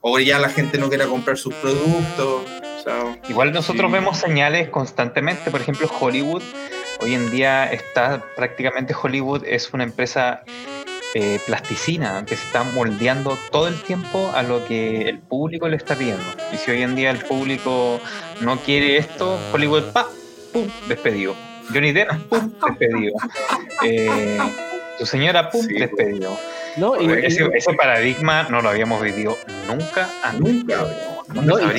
o ya la gente no quiera comprar sus productos. O sea, Igual nosotros Sí. vemos señales constantemente, por ejemplo, Hollywood. Hoy en día está prácticamente Hollywood es una empresa eh, plasticina que se está moldeando todo el tiempo a lo que el público le está pidiendo. Y si hoy en día el público no quiere esto, Hollywood, pa, pum, despedido. Johnny Depp, pum, despedido. Eh, tu señora, pum, Sí. despedido. ¿no? Y- Ese, paradigma no lo habíamos vivido nunca antes. nunca. No, No, no.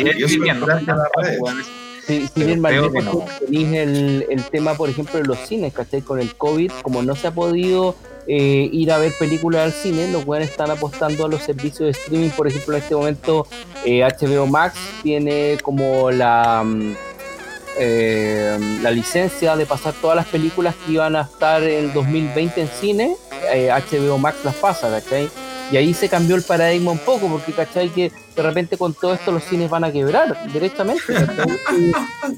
Si, si bien que no. tenéis el, el tema, por ejemplo, de los cines, ¿cachai? Con el COVID, como no se ha podido eh, ir a ver películas al cine, los weones están apostando a los servicios de streaming. Por ejemplo, en este momento eh, HBO Max tiene como la, mm, eh, la licencia de pasar todas las películas que iban a estar en 2020 en cine. eh, HBO Max las pasa, ¿cachai? Y ahí se cambió el paradigma un poco, porque ¿cachai? Que de repente con todo esto los cines van a quebrar directamente.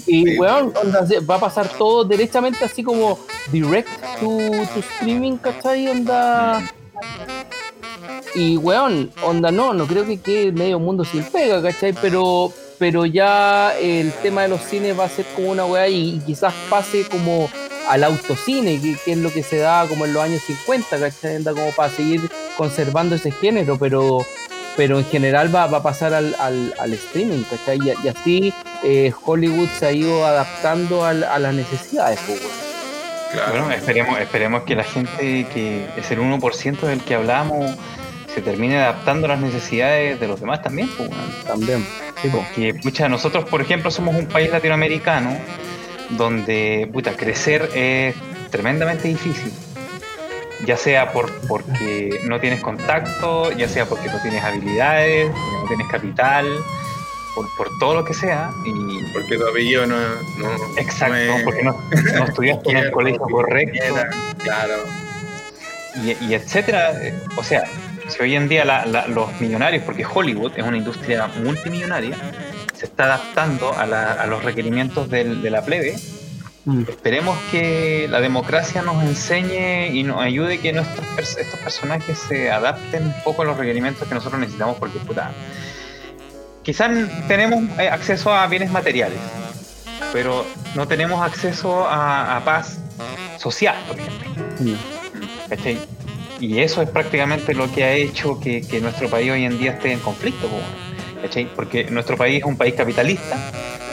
Y, weón, onda, va a pasar todo directamente así como direct to, to streaming, ¿cachai? Onda. Y weón, onda no, no creo que quede medio mundo sin pega, ¿cachai? Pero, pero ya el tema de los cines va a ser como una weá y, quizás pase como al autocine, que, que es lo que se da como en los años 50, ¿cachai? Como para seguir conservando ese género, pero pero en general va, va a pasar al, al, al streaming, ¿cachai? Y, y así eh, Hollywood se ha ido adaptando al- a las necesidades, pues. Claro. Bueno, esperemos, esperemos que la gente que es el 1% del que hablamos se termine adaptando a las necesidades de los demás también. pues, weón. también. Sí, pues. Que, pucha, nosotros, por ejemplo, somos un país latinoamericano donde, puta, crecer es tremendamente difícil. Ya sea por, porque no tienes contacto, ya sea porque no tienes habilidades, porque no tienes capital, por, por todo lo que sea. Y, Porque tu apellido no, no exacto, no es- porque no, no estudiaste en el colegio correcto. Claro. y, y etcétera. Eh, O sea, si hoy en día la- la- los millonarios, porque Hollywood es una industria multimillonaria, se está adaptando a, la- a los requerimientos del- de la plebe Mm. Esperemos que la democracia nos enseñe y nos ayude que nuestros estos personajes se adapten un poco a los requerimientos que nosotros necesitamos, porque puta. Quizás tenemos eh, acceso a bienes materiales, pero no tenemos acceso a, a paz social, por ejemplo. Mm. Y eso es prácticamente lo que ha hecho que, que nuestro país hoy en día esté en conflicto, ¿cachai? porque nuestro país es un país capitalista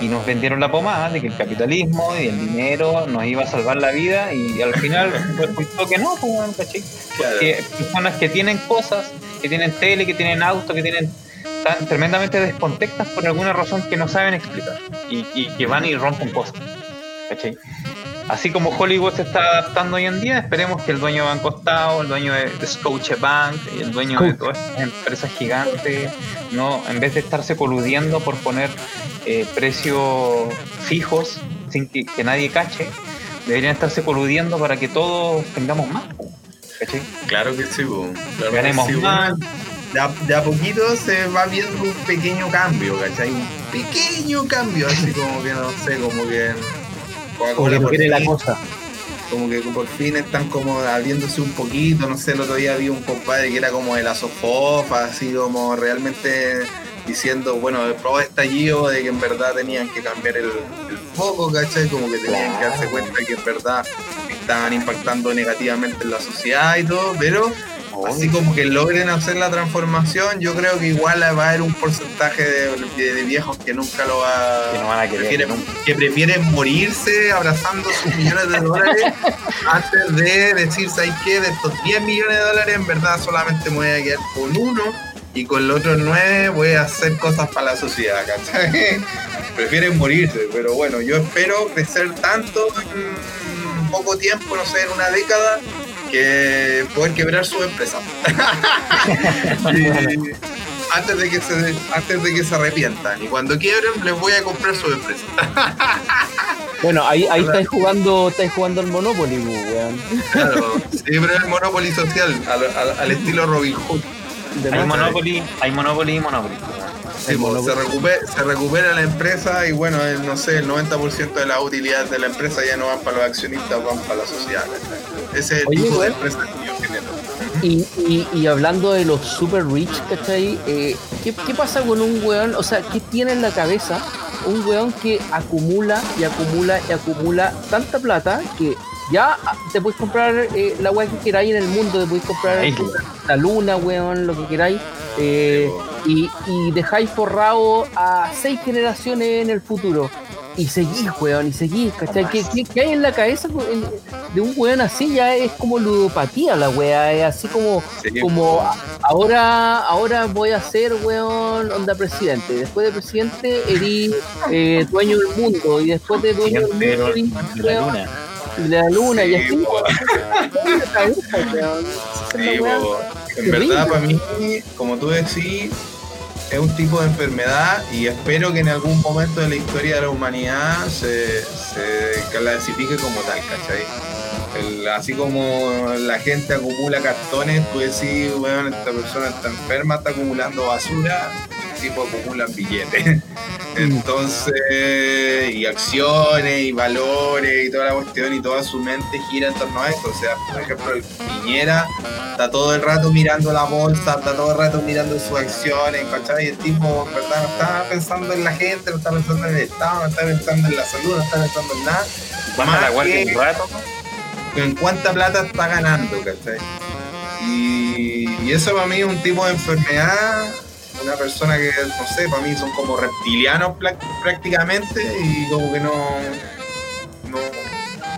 y nos vendieron la pomada de que el capitalismo y el dinero nos iba a salvar la vida y al final resultó que no, weón, ¿cachai? Claro. que personas que tienen cosas, que tienen tele, que tienen auto, que tienen están tremendamente descontextas por alguna razón que no saben explicar y, y que van y rompen cosas. ¿cachai? Así como Hollywood se está adaptando hoy en día, esperemos que el dueño de Banco Estado, el dueño de, de Scotiabank y el dueño de todas estas empresas gigantes, no, en vez de estarse coludiendo por poner eh, precios fijos sin que, que nadie cache, deberían estarse coludiendo para que todos tengamos más. ¿cachai? Claro que sí. Claro que Ganemos sí, más. De a, de a poquito se va viendo un pequeño cambio, ¿cachai? Un pequeño cambio, así como que no sé, como que. Como que Coca-Cola no por quiere la fin- cosa. como que por fin están como abriéndose un poquito, no sé, el otro día vi un compadre que era como de la sofofa, así como realmente diciendo, bueno, el pro estallido de que en verdad tenían que cambiar el, el foco, ¿cachai? Como que tenían que darse cuenta que en verdad estaban impactando negativamente en la sociedad y todo, pero así como que logren hacer la transformación, yo creo que igual va a haber un porcentaje de, de- de viejos que nunca lo va Que no van a querer. prefieren, que prefieren morirse abrazando sus millones de dólares antes de decir, ¿sabes qué? De estos 10 millones de dólares, en verdad solamente me voy a quedar con uno y con los otros 9 voy a hacer cosas para la sociedad, ¿cachai? Prefieren morirse, pero bueno, yo espero crecer tanto en poco tiempo, no sé, en una década, que poder quebrar su empresa. Y antes de que se antes de que se arrepientan y cuando quiebren les voy a comprar su empresa Bueno, ahí, ahí estáis jugando, estáis jugando al Monopoly, pues, weón. claro sí pero es Monopoly social al, al- al estilo Robin Hood Hay Monopoly, hay Monopoly y Monopoly. Sí, pues, se, recupera, se recupera la empresa y bueno el, no sé el 90% de las utilidades de la empresa ya no van para los accionistas van para la sociedad ¿cachai? ese es el Oye, tipo de empresa que yo genero Y, y, y hablando de los super rich, ¿cachai? Eh, ¿qué, ¿Qué pasa con un weón? O sea, ¿qué tiene en la cabeza un weón que acumula y acumula y acumula tanta plata que ya ah, te puedes comprar eh, la weá que queráis en el mundo, te puedes comprar Ay, la luna, weón, lo que queráis, eh, y, y dejáis forrado a seis generaciones en el futuro. Y seguís, weón, y seguís, ¿cachai? ¿Qué, qué, qué hay en la cabeza de un weón así? Ya es como ludopatía la weá, es así como, Sí, como ahora, ahora voy a ser, weón, onda presidente. Después de presidente, erí eh, dueño del mundo, y después de dueño del mundo, erí, weón, luna. De la luna, y Sí, así, es la Sí, en verdad para mí, como tú decís, es un tipo de enfermedad y espero que en algún momento de la historia de la humanidad se, se clasifique como tal, ¿cachai? El- así como la gente acumula cartones, tú decís, weón, esta persona está enferma, está acumulando basura, tipo acumula billetes. Entonces, y acciones, y valores, y toda la cuestión, y toda su mente gira en torno a esto. O sea, por ejemplo, el Piñera está todo el rato mirando la bolsa, está todo el rato mirando sus acciones, ¿cachai? Y el tipo, verdad, no está pensando en la gente, no está pensando en el Estado, no está pensando en la salud, no está pensando en nada. Baja la guardia que- un rato. en cuánta plata está ganando, ¿cachai? Y, y eso para mí es un tipo de enfermedad, una persona que, no sé, para mí son como reptilianos prácticamente y como que no, no,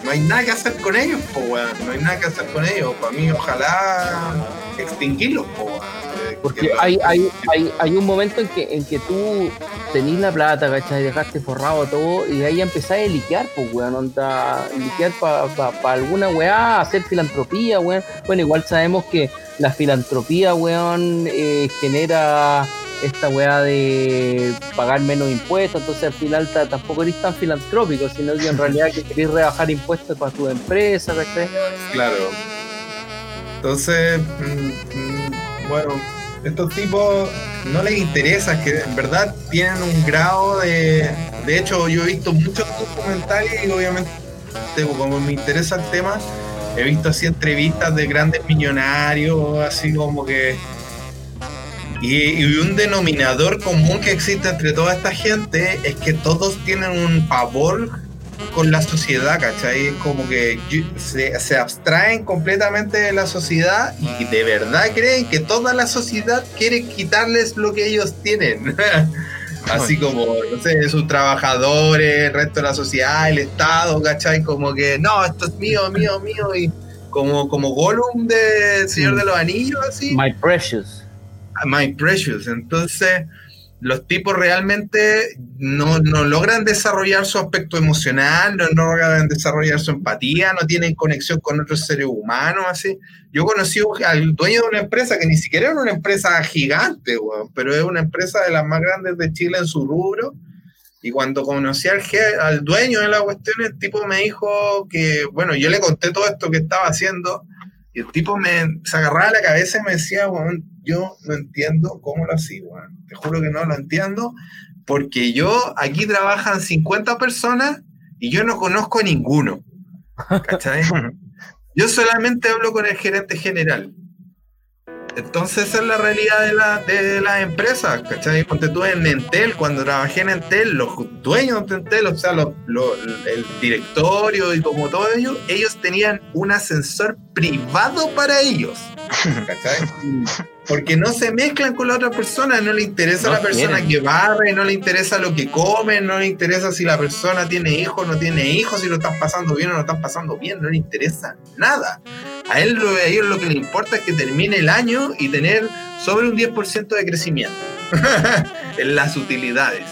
no hay nada que hacer con ellos, po, weón. no hay nada que hacer con ellos. Para mí, ojalá extinguirlos, po, weón. Porque que- hay, hay, hay, hay un momento en que, en que tú tenís la plata, ¿cachai? Dejaste forrado todo y ahí empezás a liquear, pues, weón, onda, liquear para pa, pa alguna weá, hacer filantropía, weón. Bueno, igual sabemos que la filantropía, weón, eh, genera esta weá de pagar menos impuestos, entonces al final ta- tampoco eres tan filantrópico, sino que en realidad que querés rebajar impuestos para tu empresa, ¿cachai? Claro. Entonces, mm, mm, bueno, estos tipos no les interesa, es que en verdad tienen un grado de... De hecho, yo he visto muchos documentales y obviamente como me interesa el tema, he visto así entrevistas de grandes millonarios, así como que... Y, y un denominador común que existe entre toda esta gente es que todos tienen un pavor con la sociedad, ¿cachai? Es como que se, se abstraen completamente de la sociedad y de verdad creen que toda la sociedad quiere quitarles lo que ellos tienen. Así como, no sé, sus trabajadores, el resto de la sociedad, el Estado, ¿cachai? Como que, no, esto es mío, mío, mío, y como, como Gollum de Señor de los Anillos, así. My Precious. My Precious. Entonces, los tipos realmente no, no logran desarrollar su aspecto emocional, no, no logran desarrollar su empatía, no tienen conexión con otros seres humanos, así. Yo conocí al dueño de una empresa que ni siquiera era una empresa gigante, weón, pero es una empresa de las más grandes de Chile en su rubro. Y cuando conocí al, al dueño de la cuestión, el tipo me dijo que, bueno, yo le conté todo esto que estaba haciendo y el tipo me se agarraba la cabeza y me decía, weón, yo no entiendo cómo lo hacía, weón. Te juro que no lo entiendo, porque yo, aquí trabajan 50 personas y yo no conozco a ninguno. ¿Cachai? Yo solamente hablo con el gerente general. Entonces esa es la realidad de, la, de las empresas, ¿cachai? Ponte tú en Entel, cuando trabajé en Entel, los dueños de Entel, o sea, los- los- el directorio y como todo ello, ellos tenían un ascensor privado para ellos, ¿cachai? Porque no se mezclan con la otra persona, no le interesa No la persona quieren. que barre, no le interesa lo que come, no le interesa si la persona tiene hijos, no tiene hijos, si lo están pasando bien o no están pasando bien, no le interesa nada. A él lo, que le importa es que termine el año y tener sobre un 10% de crecimiento en las utilidades.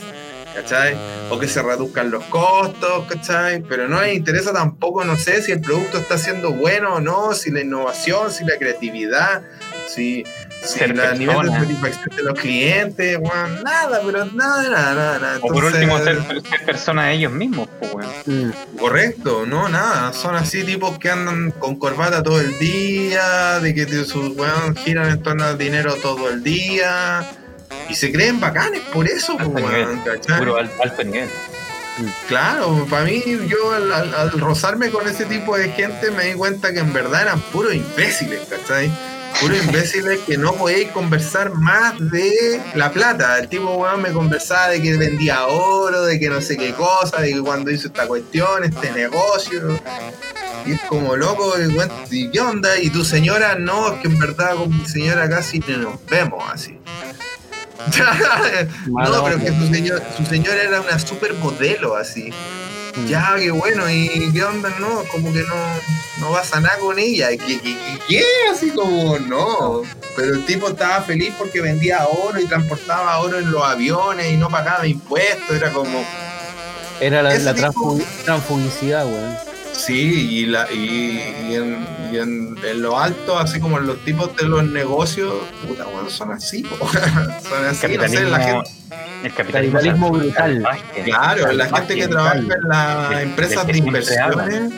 ¿Cachai? O que se reduzcan los costos, ¿cachai? Pero no les interesa tampoco, no sé, si el producto está siendo bueno o no, si la innovación, si la creatividad, si, Ser el nivel de persona. satisfacción de los clientes, weón, nada, pero nada, nada, nada. nada. O por Entonces, último, ser, ser personas de ellos mismos, pues, weón. Mm. Correcto, no, nada. Son así tipos que andan con corbata todo el día, de que sus weón giran en torno al dinero todo el día. Y se creen bacanes por eso, Alto pues, weón, nivel. ¿cachai? Puro al- alto nivel. Claro, para mí, yo al, al- al rozarme con ese tipo de gente me di cuenta que en verdad eran puros imbéciles, ¿cachai? Puros imbéciles que no podéis conversar más de la plata. El tipo, weón, me conversaba de que vendía oro, de que no sé qué cosa, de que cuando hizo esta cuestión, este negocio. Y es como loco, y, weón, ¿y qué onda? Y tu señora, no, es que en verdad con mi señora casi no nos vemos así. No, pero que su, señor, su señora era una supermodelo así. Ya, qué bueno, ¿y qué onda? No, como que no, no vas a nada con ella. ¿Qué, qué, qué, qué? Así como, no. Pero el tipo estaba feliz porque vendía oro y transportaba oro en los aviones y no pagaba impuestos. Era como, Era la, la tipo- transfugicidad, weón. Sí, y, la, y, y en, y en, en lo alto, así como los tipos de los negocios, puta, bueno, son así, po. son así, no sé, la gente. el capitalismo, Capitalismo brutal. salvaje. Claro, la gente que trabaja en las empresas de inversiones.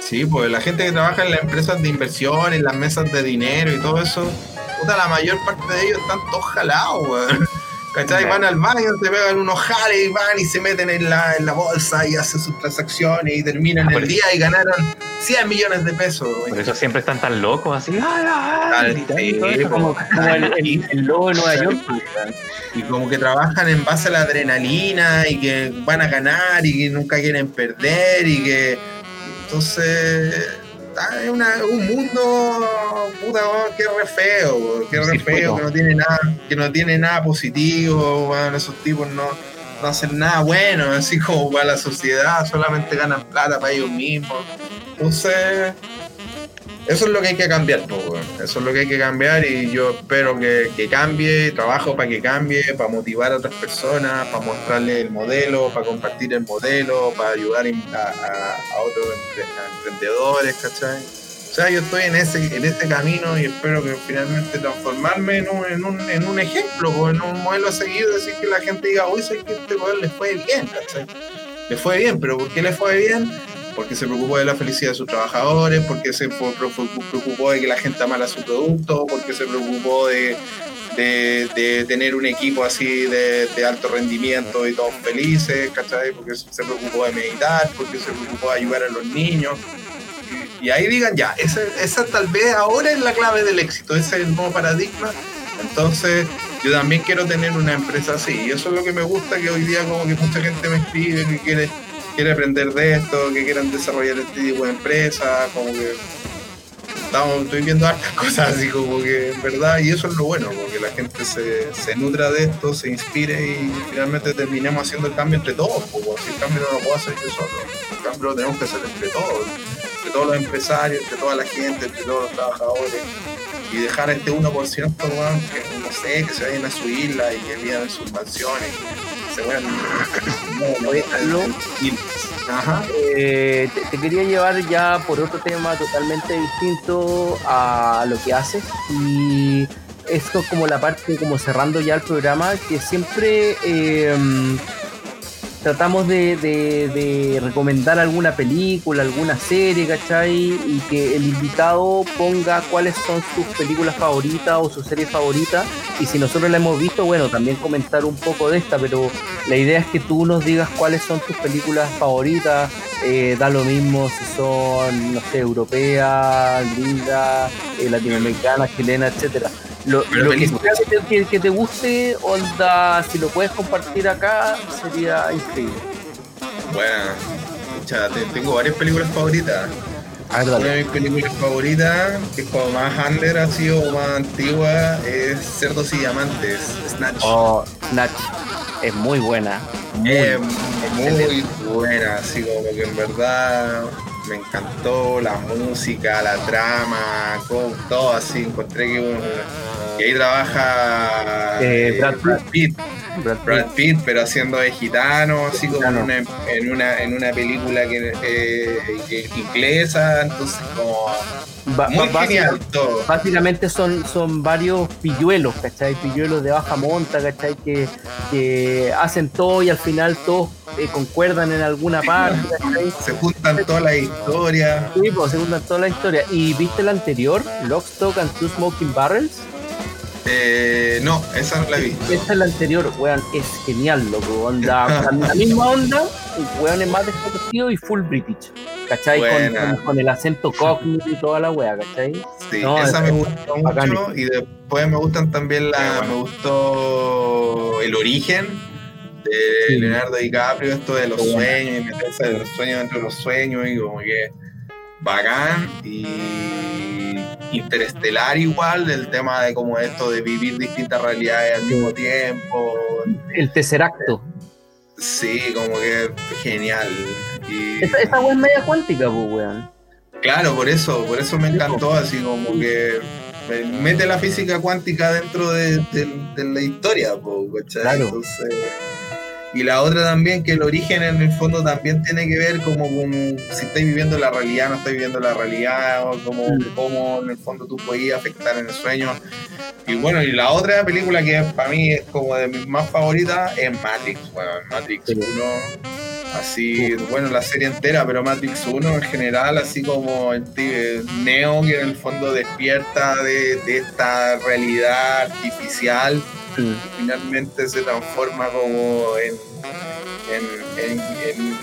Sí, pues la gente que trabaja en las empresas de inversión, en las mesas de dinero y todo eso, puta, la mayor parte de ellos están todos jalados, weón. ¿Cachai? Van al baño, se pegan unos jales y van y se meten en la, en la bolsa y hacen sus transacciones y terminan Ah, el eso- día y ganaron 100 millones de pesos. Por eso siempre están tan locos, así. ¡ah, ah, Ah, gritando sí, y todo eso, Como, como- el, el, el lobo de Nueva York. weón. Y como que trabajan en base a la adrenalina y que van a ganar y que nunca quieren perder y que entonces ah, es una- un mundo puta que re feo, que re circuito. feo, que no tiene nada, que no tiene nada positivo, weón, esos tipos no, no hacen nada bueno, así como para la sociedad, solamente ganan plata para ellos mismos. Entonces, eso es lo que hay que cambiar, weón. Eso es lo que hay que cambiar y yo espero que, que cambie, trabajo para que cambie, para motivar a otras personas, para mostrarle el modelo, para compartir el modelo, para ayudar a, a- otros emprendedores, ¿cachai? O sea, yo estoy en ese, en ese camino y espero que finalmente transformarme en un, en un, en un ejemplo o en un modelo a seguir, decir que la gente diga, uy, sé que este weón le fue bien, ¿cachai? Le fue bien, pero ¿por qué le fue bien? Porque se preocupó de la felicidad de sus trabajadores, porque se preocupó de que la gente amara su producto, porque se preocupó de, tener un equipo así de, de alto rendimiento y todos felices, ¿cachai? Porque se preocupó de meditar, porque se preocupó de ayudar a los niños. Y, y ahí digan, ya, esa, esa tal vez ahora es la clave del éxito, ese es el nuevo paradigma. Entonces, yo también quiero tener una empresa así. Y eso es lo que me gusta, que hoy día como que mucha gente me escribe, que quiere, quiere aprender de esto, que quieran desarrollar este tipo de empresa, como que estamos, estoy viendo hartas cosas así como que en verdad, y eso es lo bueno, porque la gente se, se nutra de esto, se inspire y finalmente terminemos haciendo el cambio entre todos, porque el cambio no lo puedo hacer yo solo, el cambio lo tenemos que hacer entre todos, entre todos los empresarios, entre toda la gente, entre todos los trabajadores, y dejar a este 1%, weón, que no sé, que se vayan a su isla y que vivan en sus mansiones, se vayan... Carlos. Ajá. Eh, te, te quería llevar ya por otro tema totalmente distinto a lo que haces y esto es como la parte como cerrando ya el programa que siempre eh, tratamos de, recomendar alguna película, alguna serie, ¿cachai? Y que el invitado ponga cuáles son sus películas favoritas o sus series favoritas y si nosotros la hemos visto, bueno, también comentar un poco de esta, pero la idea es que tú nos digas cuáles son tus películas favoritas, eh, da lo mismo si son, no sé, europeas, gringas, eh, latinoamericanas, chilenas, etcétera. Lo, que, te, que- que te guste, onda, si lo puedes compartir acá, sería increíble. Bueno, te- tengo varias películas favoritas. Una de mis películas favoritas, que es como más under así o más antigua, es Cerdos y Diamantes, Snatch. Oh, Snatch, es muy buena. Muy, muy buena, así como que en verdad me encantó la música, la trama, como todo así. Encontré que, un- que ahí trabaja Eh, Brad Pitt. Brad Pitt. Brad Pitt, pero haciendo de gitano, así como en una, en una, en una película que, eh, que inglesa, entonces como Ba- muy genial todo. Básicamente son, son varios pilluelos, ¿cachai? Pilluelos de baja monta, ¿cachai? Que, que hacen todo y al final todos eh, concuerdan en alguna parte, ¿cachai? Se juntan todas las historias. Sí, pues se juntan toda la historia. ¿Y viste la anterior? Lock, Stock and Two Smoking Barrels. Eh, no, esa no la vi. Esta es la anterior, weón, es genial, loco. Onda, la misma onda, el weón es más desconocido y full British. ¿Cachai? Con, Buena. con- con el acento cockney y toda la wea, ¿cachai? Sí, No, esa es- me gustó bacán. mucho y después me gustan también la, me gustó El origen de Sí. Leonardo DiCaprio, esto de los sueños y meterse de los sueños dentro de los sueños y como que bacán y interestelar igual, el tema de como esto de vivir distintas realidades al mismo tiempo, El tercer acto. sí, como que genial. Y, Esta, esta wea es media cuántica, pues, weón. Claro, por eso, por eso me encantó, así como que me- mete la física cuántica dentro de, de- de la historia, ¿cachai? Claro. Entonces, y la otra también, que el origen en el fondo también tiene que ver como con si estáis viviendo la realidad, no estáis viviendo la realidad, o como, Mm. cómo en el fondo tú podías afectar en el sueño. Y bueno, y la otra película que para mí es como de mis más favoritas es Matrix, bueno, Matrix Sí. 1 así, bueno, la serie entera, pero Matrix 1 en general, así como el Neo, que en el fondo despierta de, de esta realidad artificial, Finalmente se transforma como en,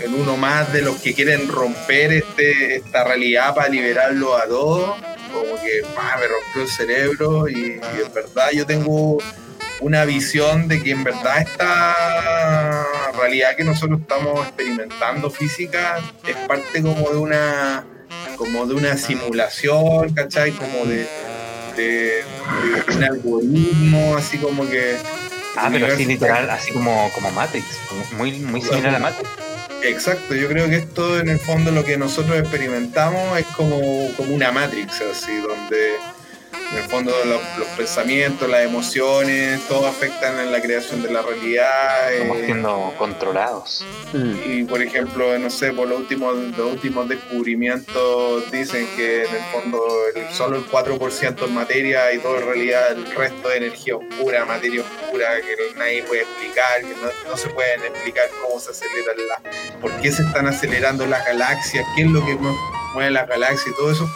en, uno más de los que quieren romper este, esta realidad para liberarlo a todos. Como que me rompió el cerebro y, y en verdad yo tengo una visión de que en verdad esta realidad que nosotros estamos experimentando física es parte como de una como de una simulación, ¿cachai? Como de, de- un algoritmo, así como que Ah, pero así literal, así como, como Matrix, muy, muy similar a Matrix. Exacto, yo creo que esto en el fondo lo que nosotros experimentamos es como, como una Matrix, así, donde, En el fondo los, los pensamientos, las emociones, todo afectan en la creación de la realidad. Estamos eh, siendo controlados. Mm. y por ejemplo, no sé, por los últimos, los últimos descubrimientos dicen que en el fondo el- solo el 4% es materia y todo en realidad el resto de energía oscura, materia oscura que nadie puede explicar, que no, no se pueden explicar cómo se aceleran las, por qué se están acelerando las galaxias, qué es lo que mu- mueve las galaxias y todo eso.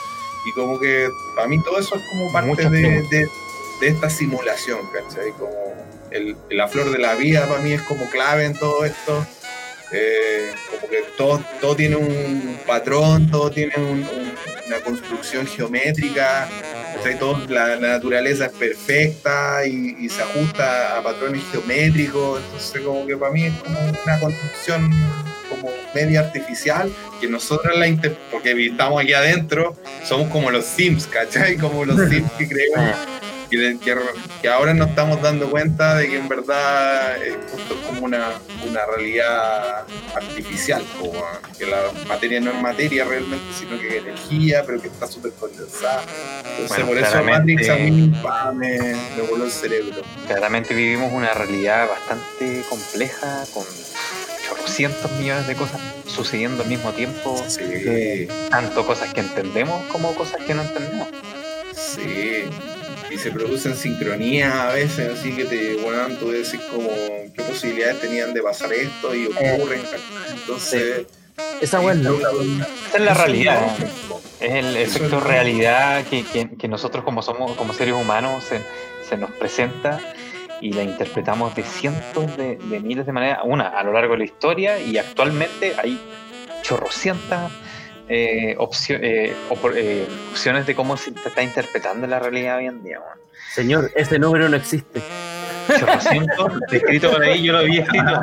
Y como que para mí todo eso es como parte de, de- de esta simulación, ¿cachai? Como el, la flor de la vida para mí es como clave en todo esto. Eh, como que todo, todo tiene un patrón, todo tiene un- un- una construcción geométrica, ¿cachai? Todo- la, la naturaleza es perfecta y, y se ajusta a patrones geométricos, entonces como que para mí es como una construcción como media artificial que nosotros la inter porque estamos aquí adentro, somos como los Sims, ¿cachai? Como los Sims que creemos que, que, que ahora nos estamos dando cuenta de que en verdad eh, esto es como una, una realidad artificial, como que la materia no es materia realmente, sino que es energía, pero que está súper condensada. Entonces Bueno, por eso Matrix a mí pa, me, me voló el cerebro. Claramente vivimos una realidad bastante compleja con chorrocientos millones de cosas sucediendo al mismo tiempo, Sí, tanto cosas que entendemos como cosas que no entendemos. sí. Y se producen sincronías a veces, así que te, bueno, tú decís como qué posibilidades tenían de pasar esto y ocurren. Entonces, Esa buena. Esa es la realidad. Es el Eso efecto realidad que, que- que nosotros como somos como seres humanos se, se nos presenta y la interpretamos de cientos de, de miles de maneras, una a lo largo de la historia y actualmente hay chorrocientas eh, opcio- eh, opor- eh, opciones de cómo se está interpretando la realidad hoy en día. Señor, ese número no existe. Chorrocientos, escrito por ahí, yo lo vi escrito.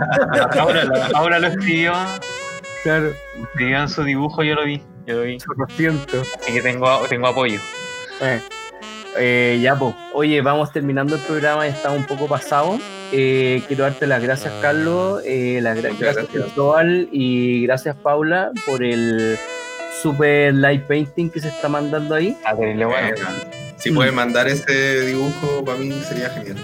Ahora, ahora lo escribió, Claro, escribió en su dibujo, yo lo vi, yo lo vi. siento. Así que tengo, tengo apoyo. Eh, ya, pues. Oye, vamos terminando el programa, ya está un poco pasado. Eh, quiero darte las gracias, Carlos, eh, las gra- gracias. Cristóbal, y gracias, Paula, por el super light painting que se está mandando ahí. Ah, terrible, bueno. eh, si Mm. puedes mandar ese dibujo, para mí sería genial.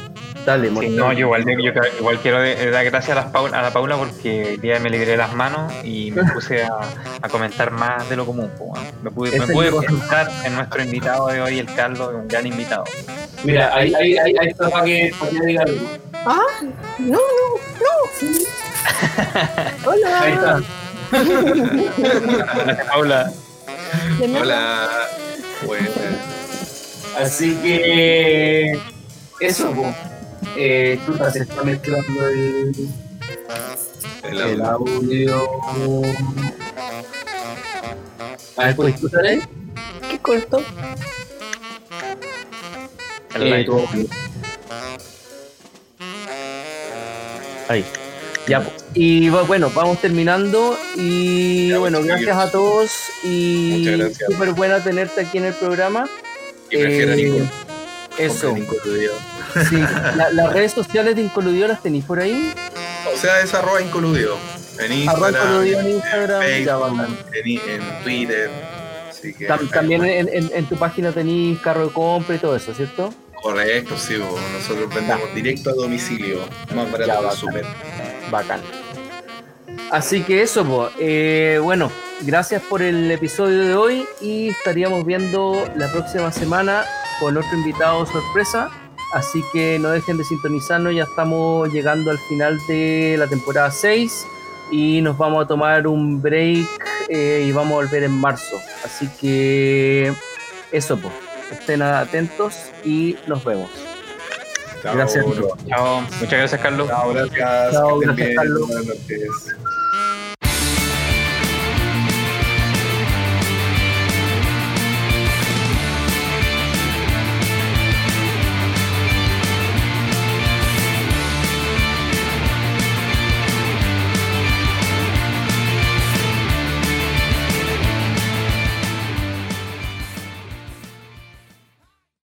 Dale, Sí, no, yo igual, yo igual quiero dar gracias a la, Paula, a la Paula porque hoy día me libré las manos y me puse a, a comentar más de lo común. Me pude, me pude concentrar en nuestro invitado de hoy, el Carlos, un gran invitado. Mira, ahí, ahí, ahí, ahí está para que, para que diga algo. Ahí está. Paula. Hola. Bueno, Así que eso, po. Eh, tú se está mezclando el, el el audio. A ver, ¿puedes escuchar ahí? Qué corto. El Eh, Ahí. Ya, po. y va- bueno, vamos terminando. Y Ya, bueno, gracias a todos. Y Muchas gracias. súper buena tenerte aquí en el programa. Y prefiero Eh. Eso. Sí. La- las redes sociales de Incoludido las tenéis por ahí. O sea, es arroba incoludido. En Arroba Instagram, Incoludido en Instagram, en Facebook, en, en Twitter. Así que, Tam- también en, en- en tu página tenéis carro de compra y todo eso, ¿cierto? Correcto, sí, bo. nosotros vendemos directo a domicilio. Más barato Ya, que bacán. súper. Bacán. Así que eso. Eh, bueno, gracias por el episodio de hoy y estaríamos viendo la próxima semana con otro invitado sorpresa. Así que no dejen de sintonizarnos, ya estamos llegando al final de la temporada 6 y nos vamos a tomar un break eh, y vamos a volver en marzo. Así que eso, pues. Estén atentos y nos vemos. Chao, Gracias. Chao. Muchas gracias, Carlos. Chao, gracias. Chao, que estén gracias, bien. Carlos. Buenas noches.